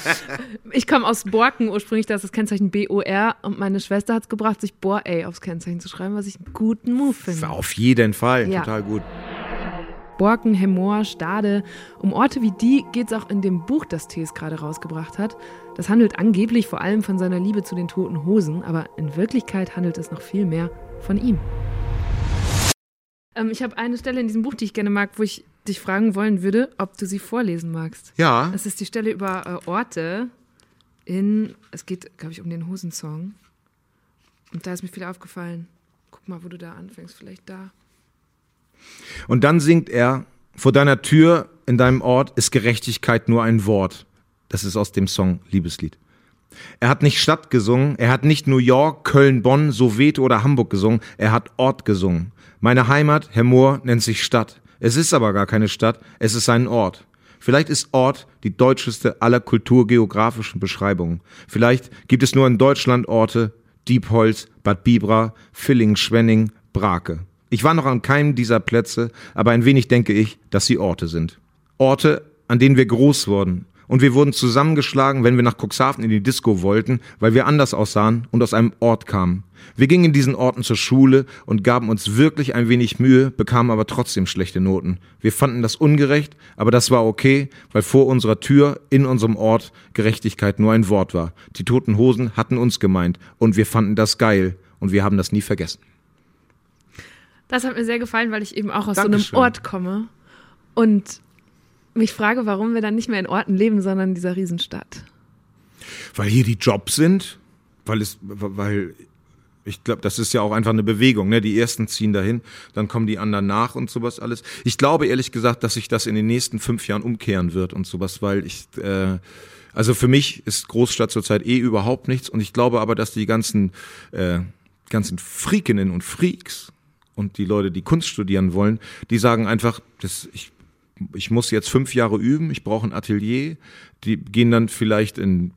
ich komme aus Borken ursprünglich, da ist das Kennzeichen BOR und meine Schwester hat es gebracht, sich Bor-A aufs Kennzeichen zu schreiben, was ich einen guten Move finde. Auf jeden Fall. Ja. Total gut. Borken, Hemmoor, Stade. Um Orte wie die geht es auch in dem Buch, das Thees gerade rausgebracht hat. Das handelt angeblich vor allem von seiner Liebe zu den toten Hosen, aber in Wirklichkeit handelt es noch viel mehr von ihm. Ähm, ich habe eine Stelle in diesem Buch, die ich gerne mag, wo ich dich fragen wollen würde, ob du sie vorlesen magst. Ja. Das ist die Stelle über äh, Orte in, es geht, glaube ich, um den Hosensong. Und da ist mir viel aufgefallen. Guck mal, wo du da anfängst, vielleicht da. Und dann singt er, vor deiner Tür in deinem Ort ist Gerechtigkeit nur ein Wort. Das ist aus dem Song Liebeslied. Er hat nicht Stadt gesungen, er hat nicht New York, Köln, Bonn, Soweto oder Hamburg gesungen, er hat Ort gesungen. Meine Heimat, Herr Mohr, nennt sich Stadt. Es ist aber gar keine Stadt, es ist ein Ort. Vielleicht ist Ort die deutscheste aller kulturgeografischen Beschreibungen. Vielleicht gibt es nur in Deutschland Orte, Diepholz, Bad Bibra, Villingen, Schwenning, Brake. Ich war noch an keinem dieser Plätze, aber ein wenig denke ich, dass sie Orte sind. Orte, an denen wir groß wurden. Und wir wurden zusammengeschlagen, wenn wir nach Cuxhaven in die Disco wollten, weil wir anders aussahen und aus einem Ort kamen. Wir gingen in diesen Orten zur Schule und gaben uns wirklich ein wenig Mühe, bekamen aber trotzdem schlechte Noten. Wir fanden das ungerecht, aber das war okay, weil vor unserer Tür in unserem Ort Gerechtigkeit nur ein Wort war. Die toten Hosen hatten uns gemeint und wir fanden das geil und wir haben das nie vergessen. Das hat mir sehr gefallen, weil ich eben auch aus Dankeschön. so einem Ort komme und mich frage, warum wir dann nicht mehr in Orten leben, sondern in dieser Riesenstadt. Weil hier die Jobs sind, weil es, weil ich glaube, das ist ja auch einfach eine Bewegung. Ne? Die ersten ziehen dahin, dann kommen die anderen nach und sowas alles. Ich glaube ehrlich gesagt, dass sich das in den nächsten fünf Jahren umkehren wird und sowas, weil ich, äh, also für mich ist Großstadt zurzeit eh überhaupt nichts und ich glaube aber, dass die ganzen, äh, ganzen Freakinnen und Freaks und die Leute, die Kunst studieren wollen, die sagen einfach, das, ich, ich muss jetzt fünf Jahre üben, ich brauche ein Atelier. Die gehen dann vielleicht in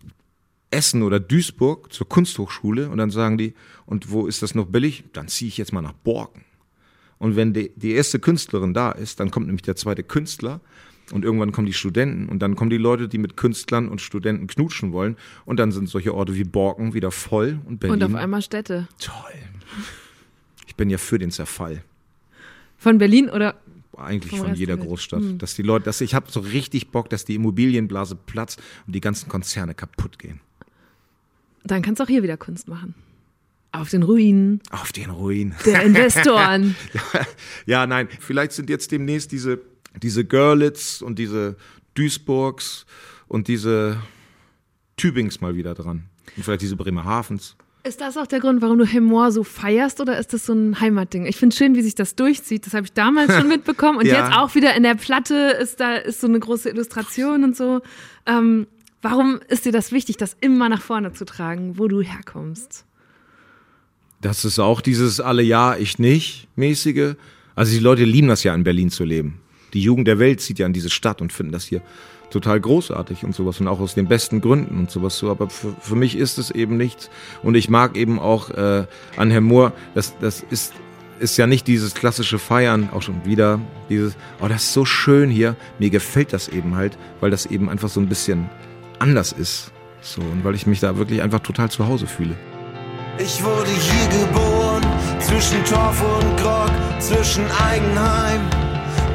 Essen oder Duisburg zur Kunsthochschule und dann sagen die, und wo ist das noch billig? Dann ziehe ich jetzt mal nach Borken. Und wenn die, die erste Künstlerin da ist, dann kommt nämlich der zweite Künstler und irgendwann kommen die Studenten und dann kommen die Leute, die mit Künstlern und Studenten knutschen wollen und dann sind solche Orte wie Borken wieder voll und Berlin. Und auf einmal Städte. Toll. Ich bin ja für den Zerfall. Von Berlin oder Eigentlich von jeder. Großstadt. Dass die Leute, dass ich habe so richtig Bock, dass die Immobilienblase platzt und die ganzen Konzerne kaputt gehen. dann kannst du auch hier wieder Kunst machen. Auf den Ruinen Auf den Ruin. der Investoren. ja, nein, vielleicht sind jetzt demnächst diese, diese Görlitz und diese Duisburgs und diese Tübings mal wieder dran. Und vielleicht diese Bremerhavens. Ist das auch der Grund, warum du Hemmoor so feierst oder ist das so ein Heimatding? Ich finde schön, wie sich das durchzieht. Das habe ich damals schon mitbekommen und Ja. jetzt auch wieder in der Platte ist da ist so eine große Illustration und so. Ähm, warum ist dir das wichtig, das immer nach vorne zu tragen, wo du herkommst? Das ist auch dieses alle ja, ich nicht mäßige. Also die Leute lieben das ja in Berlin zu leben. Die Jugend der Welt zieht ja in diese Stadt und finden das hier total großartig und sowas und auch aus den besten Gründen und sowas so. Aber für, für mich ist es eben nichts. Und ich mag eben auch äh, an Herrn Mohr, das, das ist ist ja nicht dieses klassische Feiern, auch schon wieder dieses, oh, das ist so schön hier. Mir gefällt das eben halt, weil das eben einfach so ein bisschen anders ist. So, und weil ich mich da wirklich einfach total zu Hause fühle. Ich wurde hier geboren, zwischen Torf und Grog, zwischen Eigenheim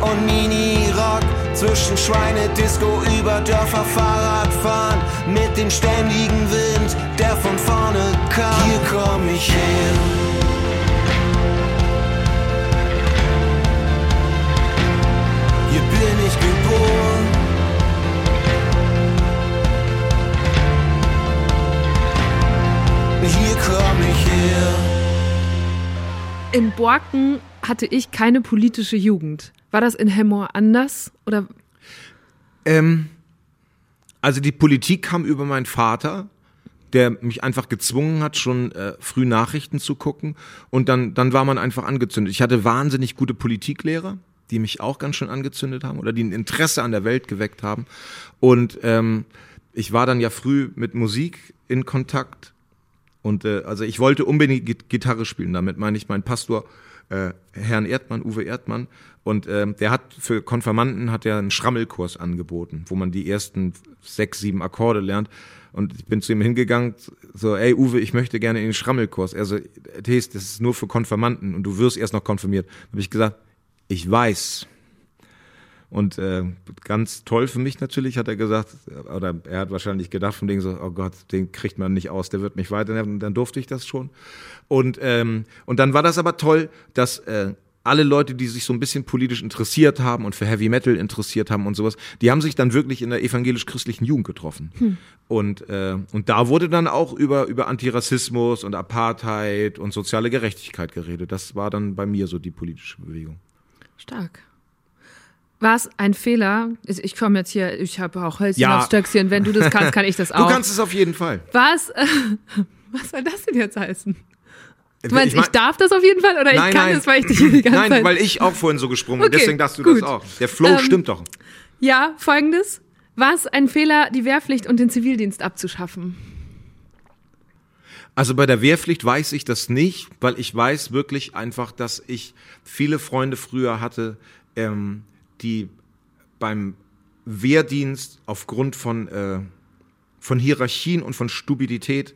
und Mini-Rock, zwischen Schweinedisco über Dörfer Fahrradfahren, mit dem ständigen Wind, der von vorne kam. Hier komm ich her. Hier bin ich geboren. Hier komm ich her. In Borken hatte ich keine politische Jugend. War das in Hemmoor anders? Oder Ähm, also die Politik kam über meinen Vater, der mich einfach gezwungen hat, schon äh, früh Nachrichten zu gucken. Und dann, dann war man einfach angezündet. Ich hatte wahnsinnig gute Politiklehrer, die mich auch ganz schön angezündet haben oder die ein Interesse an der Welt geweckt haben. Und ähm, ich war dann ja früh mit Musik in Kontakt. Und äh, also ich wollte unbedingt Git- Gitarre spielen. Damit meine ich meinen Pastor äh, Herrn Erdmann, Uwe Erdmann. Und ähm, der hat für Konfirmanden hat er einen Schrammelkurs angeboten, wo man die ersten sechs, sieben Akkorde lernt. Und ich bin zu ihm hingegangen, so, ey Uwe, ich möchte gerne in den Schrammelkurs. Er so, Thees, das ist nur für Konfirmanden und du wirst erst noch konfirmiert. habe ich gesagt, ich weiß. Und äh, ganz toll für mich natürlich, hat er gesagt, oder er hat wahrscheinlich gedacht von Ding so, oh Gott, den kriegt man nicht aus, der wird mich weiternerven. Und dann durfte ich das schon. Und, ähm, und dann war das aber toll, dass äh, alle Leute, die sich so ein bisschen politisch interessiert haben und für Heavy Metal interessiert haben und sowas, die haben sich dann wirklich in der evangelisch-christlichen Jugend getroffen. Und, äh, und da wurde dann auch über, über Antirassismus und Apartheid und soziale Gerechtigkeit geredet. Das war dann bei mir so die politische Bewegung. stark. War es ein Fehler? Ich, ich komme jetzt hier, ich habe auch Hölzchen Ja. auf Stöckchen. Wenn du das kannst, kann ich das Du auch. kannst es auf jeden Fall. War es, was soll das denn jetzt heißen? Du meinst, ich, mein- darf das auf jeden Fall oder ich Nein, kann nein. das, weil ich dich hier die ganze Nein, Zeit... weil ich auch vorhin so gesprungen bin, Okay, deswegen darfst du gut. das auch. Der Flow Ähm, stimmt doch. Ja, folgendes. War es ein Fehler, die Wehrpflicht und den Zivildienst abzuschaffen? Also bei der Wehrpflicht weiß ich das nicht, weil ich weiß wirklich einfach, dass ich viele Freunde früher hatte, ähm, die beim Wehrdienst aufgrund von, äh, von Hierarchien und von Stupidität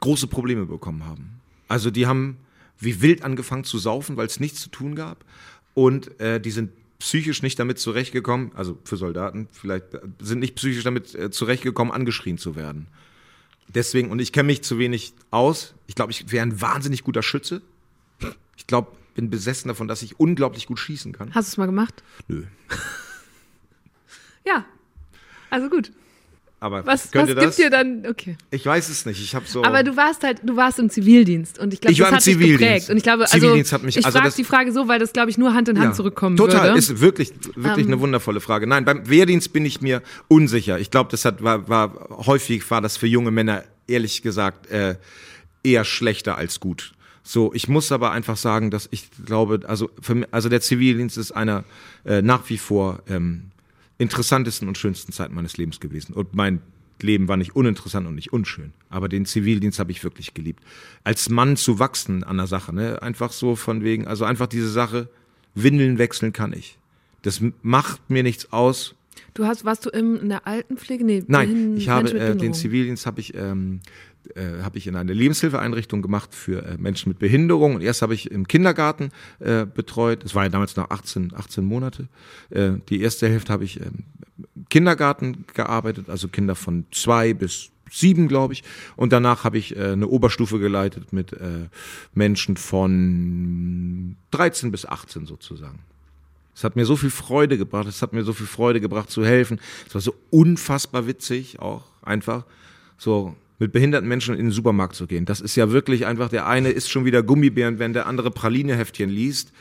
große Probleme bekommen haben. Also die haben wie wild angefangen zu saufen, weil es nichts zu tun gab. Und äh, die sind psychisch nicht damit zurechtgekommen, also für Soldaten vielleicht, äh, sind nicht psychisch damit äh, zurechtgekommen, angeschrien zu werden. Deswegen, und ich kenne mich zu wenig aus. Ich glaube, ich wäre ein wahnsinnig guter Schütze. Ich glaube, bin besessen davon, dass ich unglaublich gut schießen kann. Hast du es mal gemacht? Nö. Ja. Also gut. Aber Was, was gibt das? dir dann, okay. Ich weiß es nicht. Ich habe so. Aber du warst halt, du warst im Zivildienst und ich glaube, das war im hat dich Zivildienst. geprägt. Und ich glaube, also, Zivildienst hat mich- ich also frage die Frage so, weil das, glaube ich, nur Hand in Hand Ja, zurückkommen total, würde. ist wirklich, wirklich Ähm. eine wundervolle Frage. Nein, beim Wehrdienst bin ich mir unsicher. Ich glaube, das hat, war, war, häufig war das für junge Männer, ehrlich gesagt, äh, eher schlechter als gut. So, ich muss aber einfach sagen, dass ich glaube, also, für, also der Zivildienst ist einer äh, nach wie vor ähm, interessantesten und schönsten Zeit meines Lebens gewesen. Und mein Leben war nicht uninteressant und nicht unschön. Aber den Zivildienst habe ich wirklich geliebt. Als Mann zu wachsen an der Sache, ne? Einfach so von wegen, also einfach diese Sache, Windeln wechseln kann ich. Das macht mir nichts aus. Du hast, warst du in der Altenpflege? Nee, Nein, ich habe äh, den. Zivildienst habe ich ähm, äh, habe ich in einer Lebenshilfeeinrichtung gemacht für äh, Menschen mit Behinderung und erst habe ich im Kindergarten äh, betreut. Das war ja damals noch 18 18 Monate. Äh, die erste Hälfte habe ich ähm, im Kindergarten gearbeitet, also Kinder von zwei bis sieben, glaube ich. Und danach habe ich äh, eine Oberstufe geleitet mit äh, Menschen von 13 bis 18 sozusagen. Es hat mir so viel Freude gebracht, es hat mir so viel Freude gebracht zu helfen. Es war so unfassbar witzig auch einfach so mit behinderten Menschen in den Supermarkt zu gehen. Das ist ja wirklich einfach, der eine isst schon wieder Gummibären, wenn der andere Pralineheftchen liest.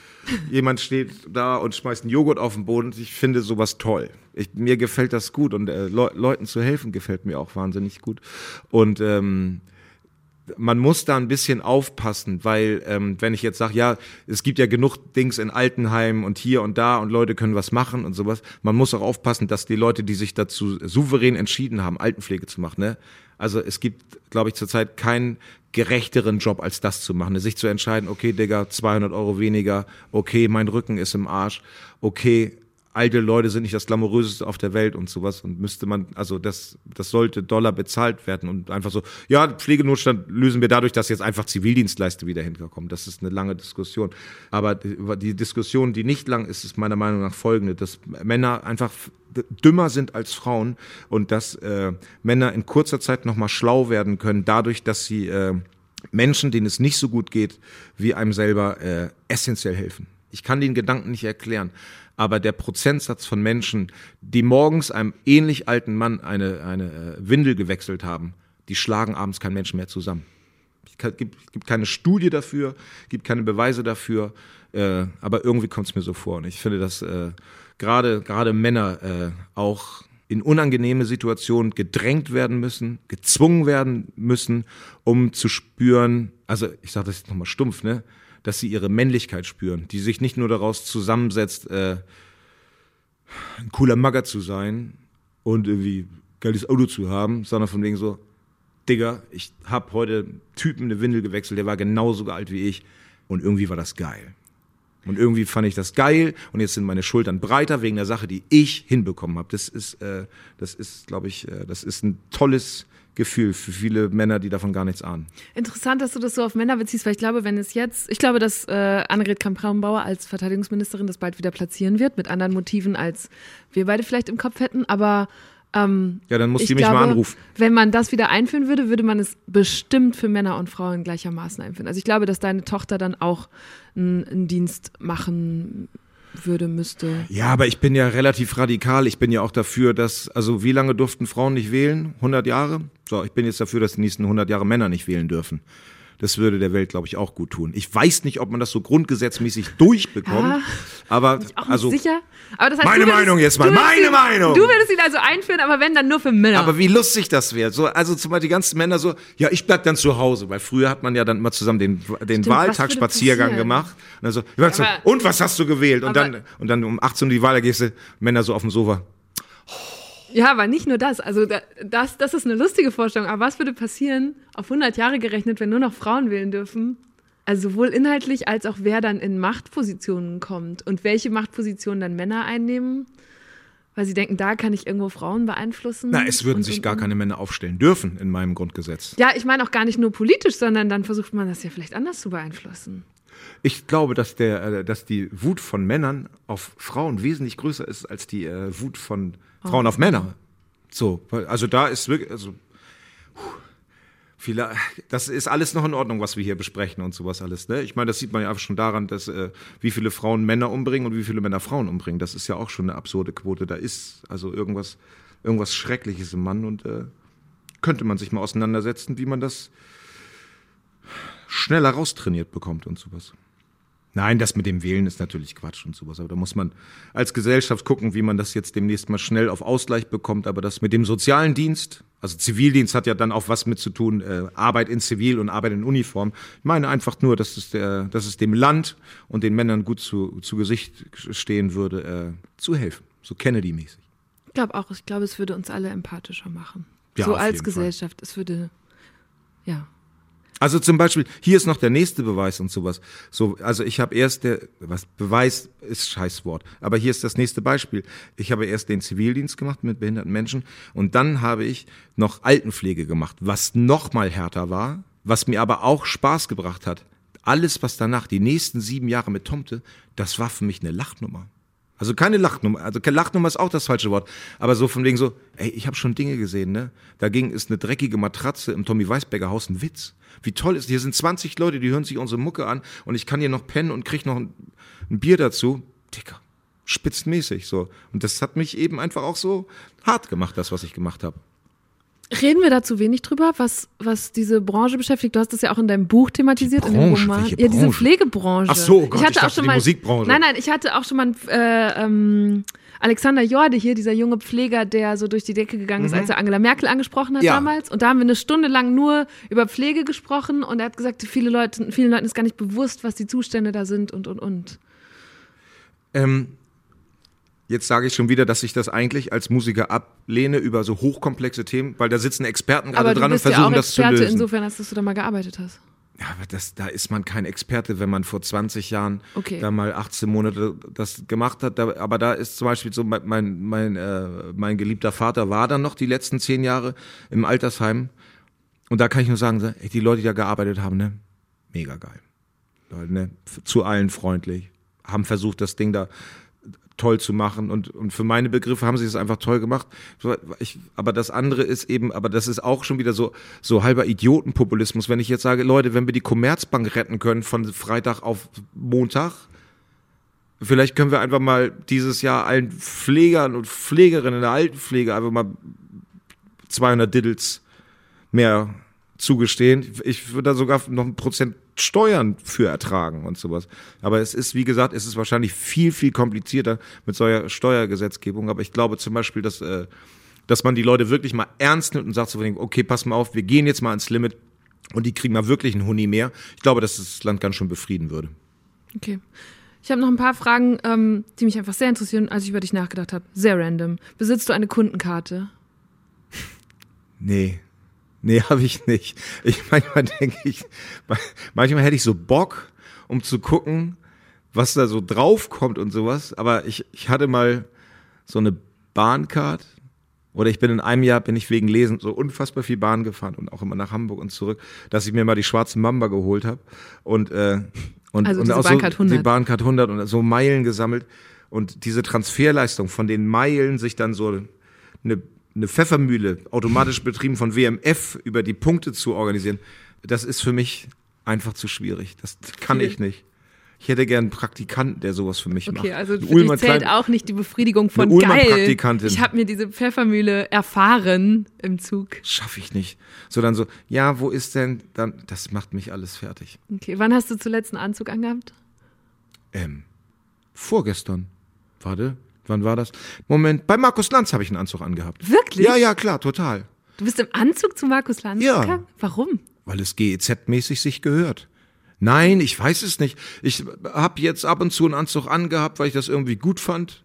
Jemand steht da und schmeißt einen Joghurt auf den Boden. Ich finde sowas toll. Ich, mir gefällt das gut und äh, Leu Leuten zu helfen gefällt mir auch wahnsinnig gut. Und ähm, man muss da ein bisschen aufpassen, weil ähm, wenn ich jetzt sage, ja, es gibt ja genug Dings in Altenheimen und hier und da und Leute können was machen und sowas, man muss auch aufpassen, dass die Leute, die sich dazu souverän entschieden haben, Altenpflege zu machen, ne, Also es gibt, glaube ich, zurzeit keinen gerechteren Job als das zu machen. Sich zu entscheiden, okay, Digga, 200 Euro weniger, okay, mein Rücken ist im Arsch, okay, alte Leute sind nicht das glamouröseste auf der Welt und sowas und müsste man, also das, das sollte Dollar bezahlt werden und einfach so, ja, Pflegenotstand lösen wir dadurch, dass jetzt einfach Zivildienstleister wieder hinkommen. Das ist eine lange Diskussion. Aber die, Diskussion, die nicht lang ist, ist meiner Meinung nach folgende, dass Männer einfach dümmer sind als Frauen und dass äh, Männer in kurzer Zeit nochmal schlau werden können, dadurch, dass sie äh, Menschen, denen es nicht so gut geht, wie einem selber äh, essentiell helfen. Ich kann den Gedanken nicht erklären, aber der Prozentsatz von Menschen, die morgens einem ähnlich alten Mann eine, eine äh, Windel gewechselt haben, die schlagen abends kein Mensch mehr zusammen. Es gibt, gibt keine Studie dafür, gibt keine Beweise dafür, äh, aber irgendwie kommt es mir so vor. Und ich finde, dass äh, gerade gerade Männer äh, auch in unangenehme Situationen gedrängt werden müssen, gezwungen werden müssen, um zu spüren, also ich sage das jetzt nochmal stumpf, ne, dass sie ihre Männlichkeit spüren, die sich nicht nur daraus zusammensetzt, äh, ein cooler Magger zu sein und irgendwie geiles Auto zu haben, sondern von wegen so, Digga, ich hab heute Typen eine Windel gewechselt, der war genauso alt wie ich und irgendwie war das geil. Und irgendwie fand ich das geil und jetzt sind meine Schultern breiter wegen der Sache, die ich hinbekommen habe. Das ist, äh, das ist, glaube ich, äh, das ist ein tolles Gefühl für viele Männer, die davon gar nichts ahnen. Interessant, dass du das so auf Männer beziehst, weil ich glaube, wenn es jetzt, ich glaube, dass äh, Annegret Kramp-Karrenbauer als Verteidigungsministerin das bald wieder platzieren wird, mit anderen Motiven, als wir beide vielleicht im Kopf hätten, aber ähm, ja, dann muss ich die mich glaube, mal anrufen. Wenn man das wieder einführen würde, würde man es bestimmt für Männer und Frauen gleichermaßen einführen. Also ich glaube, dass deine Tochter dann auch einen, einen Dienst machen würde, müsste. Ja, aber ich bin ja relativ radikal. Ich bin ja auch dafür, dass, also wie lange durften Frauen nicht wählen? 100 Jahre? So, ich bin jetzt dafür, dass die nächsten 100 Jahre Männer nicht wählen dürfen. Das würde der Welt, glaube ich, auch gut tun. Ich weiß nicht, ob man das so grundgesetzmäßig durchbekommt, aber also sicher. Aber das heißt, Meine würdest- Meinung jetzt mal, meine ihn, Meinung! Du würdest ihn also einführen, aber wenn, dann nur für Männer. Aber wie lustig das wäre. So, also zum Beispiel die ganzen Männer so, ja, ich bleib dann zu Hause, weil früher hat man ja dann immer zusammen den, den Wahltagsspaziergang gemacht. Und dann so, ja, so, und was hast du gewählt? Und dann, und dann um 18 Uhr die Wahl, da gehst du, Männer so auf dem Sofa. Ja, aber nicht nur das. Also da, das, das ist eine lustige Vorstellung. Aber was würde passieren, auf 100 Jahre gerechnet, wenn nur noch Frauen wählen dürfen? Also sowohl inhaltlich als auch wer dann in Machtpositionen kommt und welche Machtpositionen dann Männer einnehmen, weil sie denken, da kann ich irgendwo Frauen beeinflussen. Na, es würden und, sich gar und. keine Männer aufstellen dürfen in meinem Grundgesetz. Ja, ich meine auch gar nicht nur politisch, sondern dann versucht man das ja vielleicht anders zu beeinflussen. Ich glaube, dass, der, äh, dass die Wut von Männern auf Frauen wesentlich größer ist als die äh, Wut von Frauen auf Männer. So, also da ist wirklich, also viele, das ist alles noch in Ordnung, was wir hier besprechen und sowas alles. Ne? Ich meine, das sieht man ja einfach schon daran, dass äh, wie viele Frauen Männer umbringen und wie viele Männer Frauen umbringen. Das ist ja auch schon eine absurde Quote. Da ist also irgendwas, irgendwas Schreckliches im Mann und äh, könnte man sich mal auseinandersetzen, wie man das schneller raustrainiert bekommt und sowas. Nein, das mit dem Wählen ist natürlich Quatsch und sowas. Aber da muss man als Gesellschaft gucken, wie man das jetzt demnächst mal schnell auf Ausgleich bekommt. Aber das mit dem sozialen Dienst, also Zivildienst hat ja dann auch was mit zu tun, äh, Arbeit in Zivil und Arbeit in Uniform. Ich meine einfach nur, dass es, der, dass es dem Land und den Männern gut zu, zu Gesicht stehen würde, äh, zu helfen. So Kennedy-mäßig. Ich glaube auch, ich glaube, es würde uns alle empathischer machen. Ja, so als jeden Fall. Gesellschaft. Es würde, ja. Also zum Beispiel, hier ist noch der nächste Beweis und sowas. So, also ich habe erst der, was Beweis ist Scheißwort, aber hier ist das nächste Beispiel. Ich habe erst den Zivildienst gemacht mit behinderten Menschen und dann habe ich noch Altenpflege gemacht, was noch mal härter war, was mir aber auch Spaß gebracht hat. Alles, was danach, die nächsten sieben Jahre mit Tomte, das war für mich eine Lachnummer. Also keine Lachnummer, also keine Lachnummer ist auch das falsche Wort, aber so von wegen so, ey, ich habe schon Dinge gesehen, ne? Dagegen ist eine dreckige Matratze im Tommy Weisberger Haus ein Witz. Wie toll ist, hier sind 20 Leute, die hören sich unsere Mucke an und ich kann hier noch pennen und krieg noch ein, ein Bier dazu. Dicker, spitzenmäßig so. Und das hat mich eben einfach auch so hart gemacht, das, was ich gemacht habe. Reden wir da zu wenig drüber, was, was diese Branche beschäftigt? Du hast das ja auch in deinem Buch thematisiert, in dem Branche? Roman. Ja, diese Branche? Pflegebranche. Ach so, Gott, ich hatte ich auch schon die mal, Musikbranche. Nein, nein, ich hatte auch schon mal äh, ähm, Alexander Jorde hier, dieser junge Pfleger, der so durch die Decke gegangen ist, als er Angela Merkel angesprochen hat Mhm. Ja. damals. Und da haben wir eine Stunde lang nur über Pflege gesprochen und er hat gesagt, viele Leute, vielen Leuten ist gar nicht bewusst, was die Zustände da sind und und und. Ähm, Jetzt sage ich schon wieder, dass ich das eigentlich als Musiker ablehne über so hochkomplexe Themen, weil da sitzen Experten gerade dran und bist ja versuchen auch das zu Experte lösen. insofern, als dass du da mal gearbeitet hast. Ja, aber das, da ist man kein Experte, wenn man vor 20 Jahren Okay. da mal 18 Monate das gemacht hat. Da, aber da ist zum Beispiel so, mein, mein, mein, äh, mein geliebter Vater war dann noch die letzten zehn Jahre im Altersheim. Und da kann ich nur sagen, die Leute, die da gearbeitet haben, ne, mega geil. Leute, ne, zu allen freundlich, haben versucht, das Ding da toll zu machen und, und für meine Begriffe haben sie es einfach toll gemacht. Ich, aber das andere ist eben, aber das ist auch schon wieder so, so halber Idiotenpopulismus, wenn ich jetzt sage, Leute, wenn wir die Commerzbank retten können von Freitag auf Montag, vielleicht können wir einfach mal dieses Jahr allen Pflegern und Pflegerinnen der Altenpflege einfach mal 200 Diddles mehr zugestehen. Ich würde da sogar noch ein Prozent Steuern für ertragen und sowas. Aber es ist, wie gesagt, es ist wahrscheinlich viel, viel komplizierter mit solcher Steuergesetzgebung. Aber ich glaube zum Beispiel, dass, äh, dass man die Leute wirklich mal ernst nimmt und sagt so, okay, pass mal auf, wir gehen jetzt mal ans Limit und die kriegen mal wirklich einen Huni mehr. Ich glaube, dass das Land ganz schön befrieden würde. Okay. Ich habe noch ein paar Fragen, ähm, die mich einfach sehr interessieren, als ich über dich nachgedacht habe. Sehr random. Besitzt du eine Kundenkarte? Nee. Nee, habe ich nicht. Ich manchmal denke ich, manchmal hätte ich so Bock, um zu gucken, was da so draufkommt und sowas. Aber ich, ich hatte mal so eine Bahncard. Oder ich bin in einem Jahr, bin ich wegen Lesen so unfassbar viel Bahn gefahren und auch immer nach Hamburg und zurück, dass ich mir mal die schwarze Mamba geholt habe. Und, äh, und, Also und auch Bahncard so 100. die Bahncard 100 und so Meilen gesammelt. Und diese Transferleistung von den Meilen sich dann so eine, eine Pfeffermühle, automatisch betrieben von WMF, über die Punkte zu organisieren, das ist für mich einfach zu schwierig. Das kann ich nicht. Ich hätte gern einen Praktikanten, der sowas für mich macht. Okay, also für Ullmann dich zählt auch nicht die Befriedigung von geil. Ich habe mir diese Pfeffermühle erfahren im Zug. Schaffe ich nicht. So dann so, ja, wo ist denn dann, das macht mich alles fertig. Okay, wann hast du zuletzt einen Anzug angehabt? Ähm, vorgestern. Warte, wann war das? Moment, bei Markus Lanz habe ich einen Anzug angehabt. Wirklich? Ja, ja, klar, total. Du bist im Anzug zu Markus Lanz Ja. gegangen? Warum? Weil es GEZ-mäßig sich gehört. Nein, ich weiß es nicht. Ich habe jetzt ab und zu einen Anzug angehabt, weil ich das irgendwie gut fand.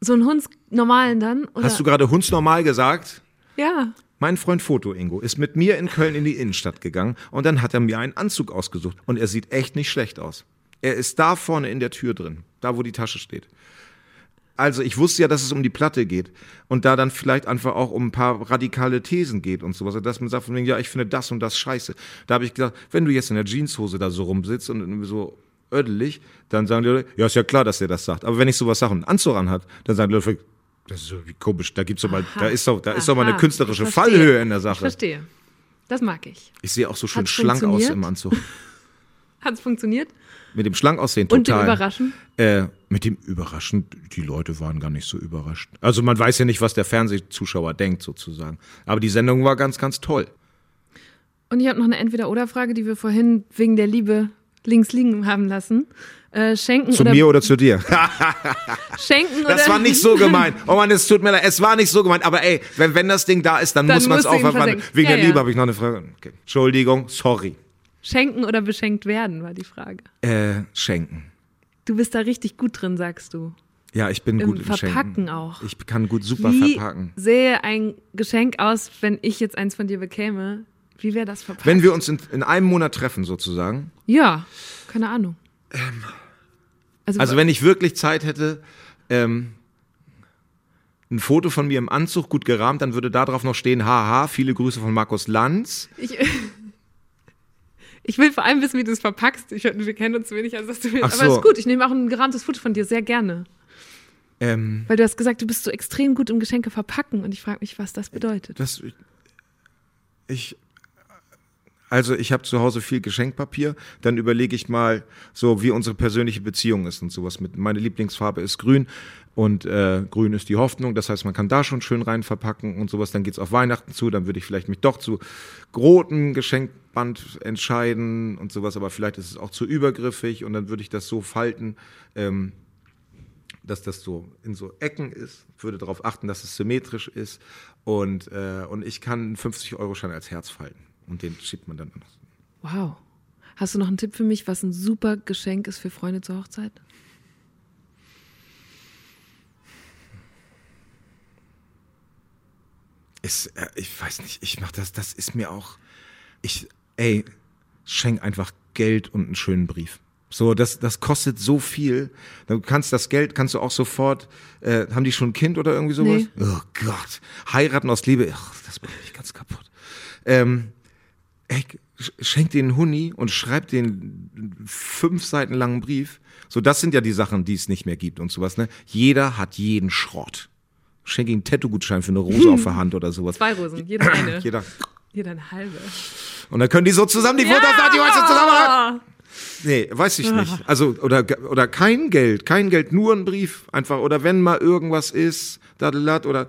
So einen Hunds normalen dann? Oder? Hast du gerade hundsnormal gesagt? Ja. Mein Freund Foto Ingo ist mit mir in Köln in die Innenstadt gegangen und dann hat er mir einen Anzug ausgesucht und er sieht echt nicht schlecht aus. Er ist da vorne in der Tür drin, da wo die Tasche steht. Also ich wusste ja, dass es um die Platte geht und da dann vielleicht einfach auch um ein paar radikale Thesen geht und sowas, dass man sagt von wegen, ja, ich finde das und das scheiße. Da habe ich gesagt, wenn du jetzt in der Jeanshose da so rumsitzt und irgendwie so ödelig, dann sagen die Leute, ja, ist ja klar, dass er das sagt. Aber wenn ich sowas sage und einen Anzug anhat, dann sagen die Leute, das ist irgendwie komisch, da gibt's doch mal, da ist doch, da ist doch mal eine künstlerische ich. Fallhöhe in der Ich Sache. verstehe. Das mag ich. Ich sehe auch so schön Hat's schlank aus im Anzug. Hat es funktioniert? Mit dem schlank aussehen Und dem total. Überraschen? Äh, mit dem Überraschen, die Leute waren gar nicht so überrascht. Also man weiß ja nicht, was der Fernsehzuschauer denkt sozusagen. Aber die Sendung war ganz, ganz toll. Und ich habe noch eine Entweder-Oder-Frage, die wir vorhin wegen der Liebe links liegen haben lassen. Äh, schenken Zu oder mir oder zu dir? schenken Das oder war nicht so gemeint. Oh Mann, es tut mir leid. Es war nicht so gemeint. Aber ey, wenn, wenn das Ding da ist, dann, Dann muss man es auch verwandeln. Wegen Ja, der ja. Liebe habe ich noch eine Frage. Okay. Entschuldigung, sorry. Schenken oder beschenkt werden war die Frage. Äh, schenken. Du bist da richtig gut drin, sagst du. Ja, ich bin Im gut im Verpacken Schenken. auch. Ich kann gut super Wie verpacken. sähe ein Geschenk aus, wenn ich jetzt eins von dir bekäme? Wie wäre das verpackt? Wenn wir uns in, in einem Monat treffen sozusagen, ja, keine Ahnung. also, Also wenn ich wirklich Zeit hätte, ähm, ein Foto von mir im Anzug, gut gerahmt, dann würde da drauf noch stehen, haha, viele Grüße von Markus Lanz. ich, ich will vor allem wissen, wie du es verpackst. Ich, wir kennen uns zu wenig, als dass du mir. Ach Aber so. ist gut, ich nehme auch ein gerahmtes Foto von dir sehr gerne. Ähm, Weil du hast gesagt, du bist so extrem gut im Geschenke verpacken und ich frage mich, was das bedeutet. das, ich, also ich habe zu Hause viel Geschenkpapier, dann überlege ich mal so, wie unsere persönliche Beziehung ist und sowas mit. Meine Lieblingsfarbe ist grün und äh, grün ist die Hoffnung, das heißt, man kann da schon schön rein verpacken und sowas. Dann geht's auf Weihnachten zu, dann würde ich vielleicht mich doch zu roten Geschenkband entscheiden und sowas, aber vielleicht ist es auch zu übergriffig und dann würde ich das so falten. Ähm, dass das so in so Ecken ist, würde darauf achten, dass es symmetrisch ist und, äh, und ich kann einen 50-Euro-Schein als Herz falten und den schiebt man dann. Wow. Hast du noch einen Tipp für mich, was ein super Geschenk ist für Freunde zur Hochzeit? Ist, äh, ich weiß nicht, ich mach das, das ist mir auch, ich, ey, schenk einfach Geld und einen schönen Brief. So, das, das kostet so viel. Du kannst das Geld, kannst du auch sofort, äh, haben die schon ein Kind oder irgendwie sowas? Nee. Oh Gott. Heiraten aus Liebe, ach, das macht ich ganz kaputt. Ähm, ey, sch- schenk den Huni und schreib den fünf Seiten langen Brief. So, das sind ja die Sachen, die es nicht mehr gibt und sowas, ne? Jeder hat jeden Schrott. Schenk ihm einen Tattoo-Gutschein für eine Rose auf der Hand oder sowas. Zwei Rosen, jeder eine. Jeder. Jeder eine halbe. Und dann können die so zusammen die Fotos ja! die heute zusammen. Nee, weiß ich nicht. Also, oder, oder kein Geld, kein Geld, nur ein Brief einfach. Oder wenn mal irgendwas ist, dadelat, oder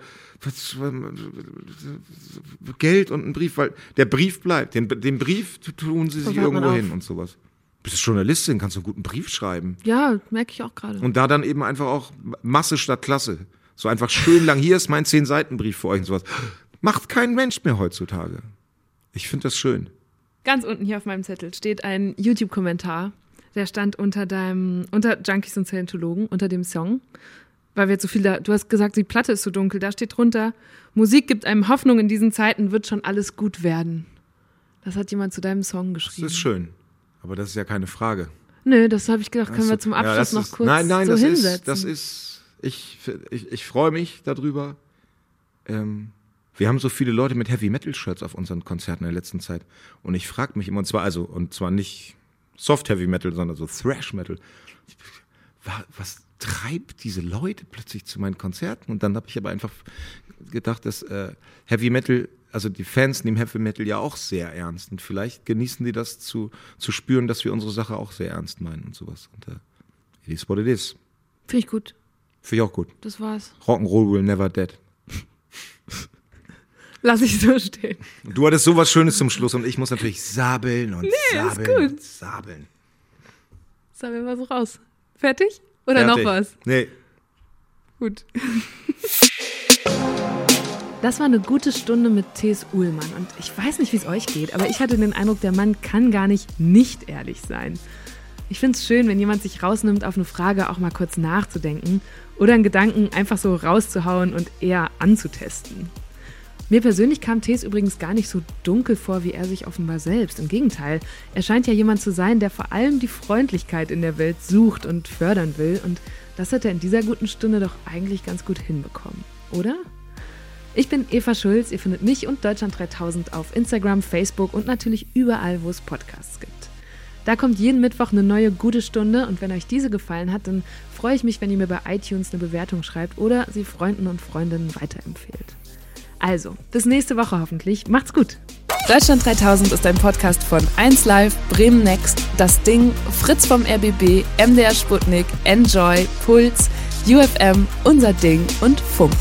Geld und ein Brief, weil der Brief bleibt. Den, den Brief tun sie sich irgendwo hin und sowas. Bist du Journalistin, kannst du einen guten Brief schreiben. Ja, merke ich auch gerade. Und da dann eben einfach auch Masse statt Klasse. So einfach schön lang, hier ist mein zehn Seiten Brief für euch und sowas. Macht kein Mensch mehr heutzutage. Ich finde das schön. Ganz unten hier auf meinem Zettel steht ein YouTube-Kommentar. Der stand unter deinem, unter Junkies und Scientologen, unter dem Song. Weil wir jetzt so viel da, du hast gesagt, die Platte ist so dunkel. Da steht drunter, Musik gibt einem Hoffnung in diesen Zeiten, wird schon alles gut werden. Das hat jemand zu deinem Song Das geschrieben. ist schön. Aber das ist ja keine Frage. Nö, das habe ich gedacht, können wir zum Ja, Abschluss das noch ist, kurz Nein, nein, so das hinsetzen. ist, das ist, ich, ich, ich freue mich darüber. Ähm, wir haben so viele Leute mit Heavy Metal Shirts auf unseren Konzerten in der letzten Zeit. Und ich frage mich immer, und zwar, also, und zwar nicht Soft Heavy Metal, sondern so Thrash Metal. Wa- Was treibt diese Leute plötzlich zu meinen Konzerten? Und dann habe ich aber einfach gedacht, dass äh, Heavy Metal, also die Fans nehmen Heavy Metal ja auch sehr ernst. Und vielleicht genießen die das zu, zu spüren, dass wir unsere Sache auch sehr ernst meinen und sowas. Und äh, it is what it is. Finde ich gut. Finde ich auch gut. Das war's. Rock'n'Roll will never dead. Lass ich so stehen. Du hattest sowas Schönes zum Schluss und ich muss natürlich sabeln und ist sabeln gut. und sabeln. Sagen wir so raus. Fertig? Oder noch Fertig. was? Nee. Gut. Das war eine gute Stunde mit T.S. Uhlmann und ich weiß nicht, wie es euch geht, aber ich hatte den Eindruck, der Mann kann gar nicht nicht ehrlich sein. Ich finde es schön, wenn jemand sich rausnimmt, auf eine Frage auch mal kurz nachzudenken oder einen Gedanken einfach so rauszuhauen und eher anzutesten. Mir persönlich kam Tees übrigens gar nicht so dunkel vor, wie er sich offenbar selbst. Im Gegenteil, er scheint ja jemand zu sein, der vor allem die Freundlichkeit in der Welt sucht und fördern will. Und das hat er in dieser guten Stunde doch eigentlich ganz gut hinbekommen, oder? Ich bin Eva Schulz, ihr findet mich und Deutschland 3000 auf Instagram, Facebook und natürlich überall, wo es Podcasts gibt. Da kommt jeden Mittwoch eine neue gute Stunde und wenn euch diese gefallen hat, dann freue ich mich, wenn ihr mir bei iTunes eine Bewertung schreibt oder sie Freunden und Freundinnen weiterempfehlt. Also, bis nächste Woche hoffentlich. Macht's gut. Deutschland 3000 ist ein Podcast von 1Live, Bremen Next, Das Ding, Fritz vom RBB, MDR Sputnik, Enjoy, Puls, UFM, Unser Ding und Funk.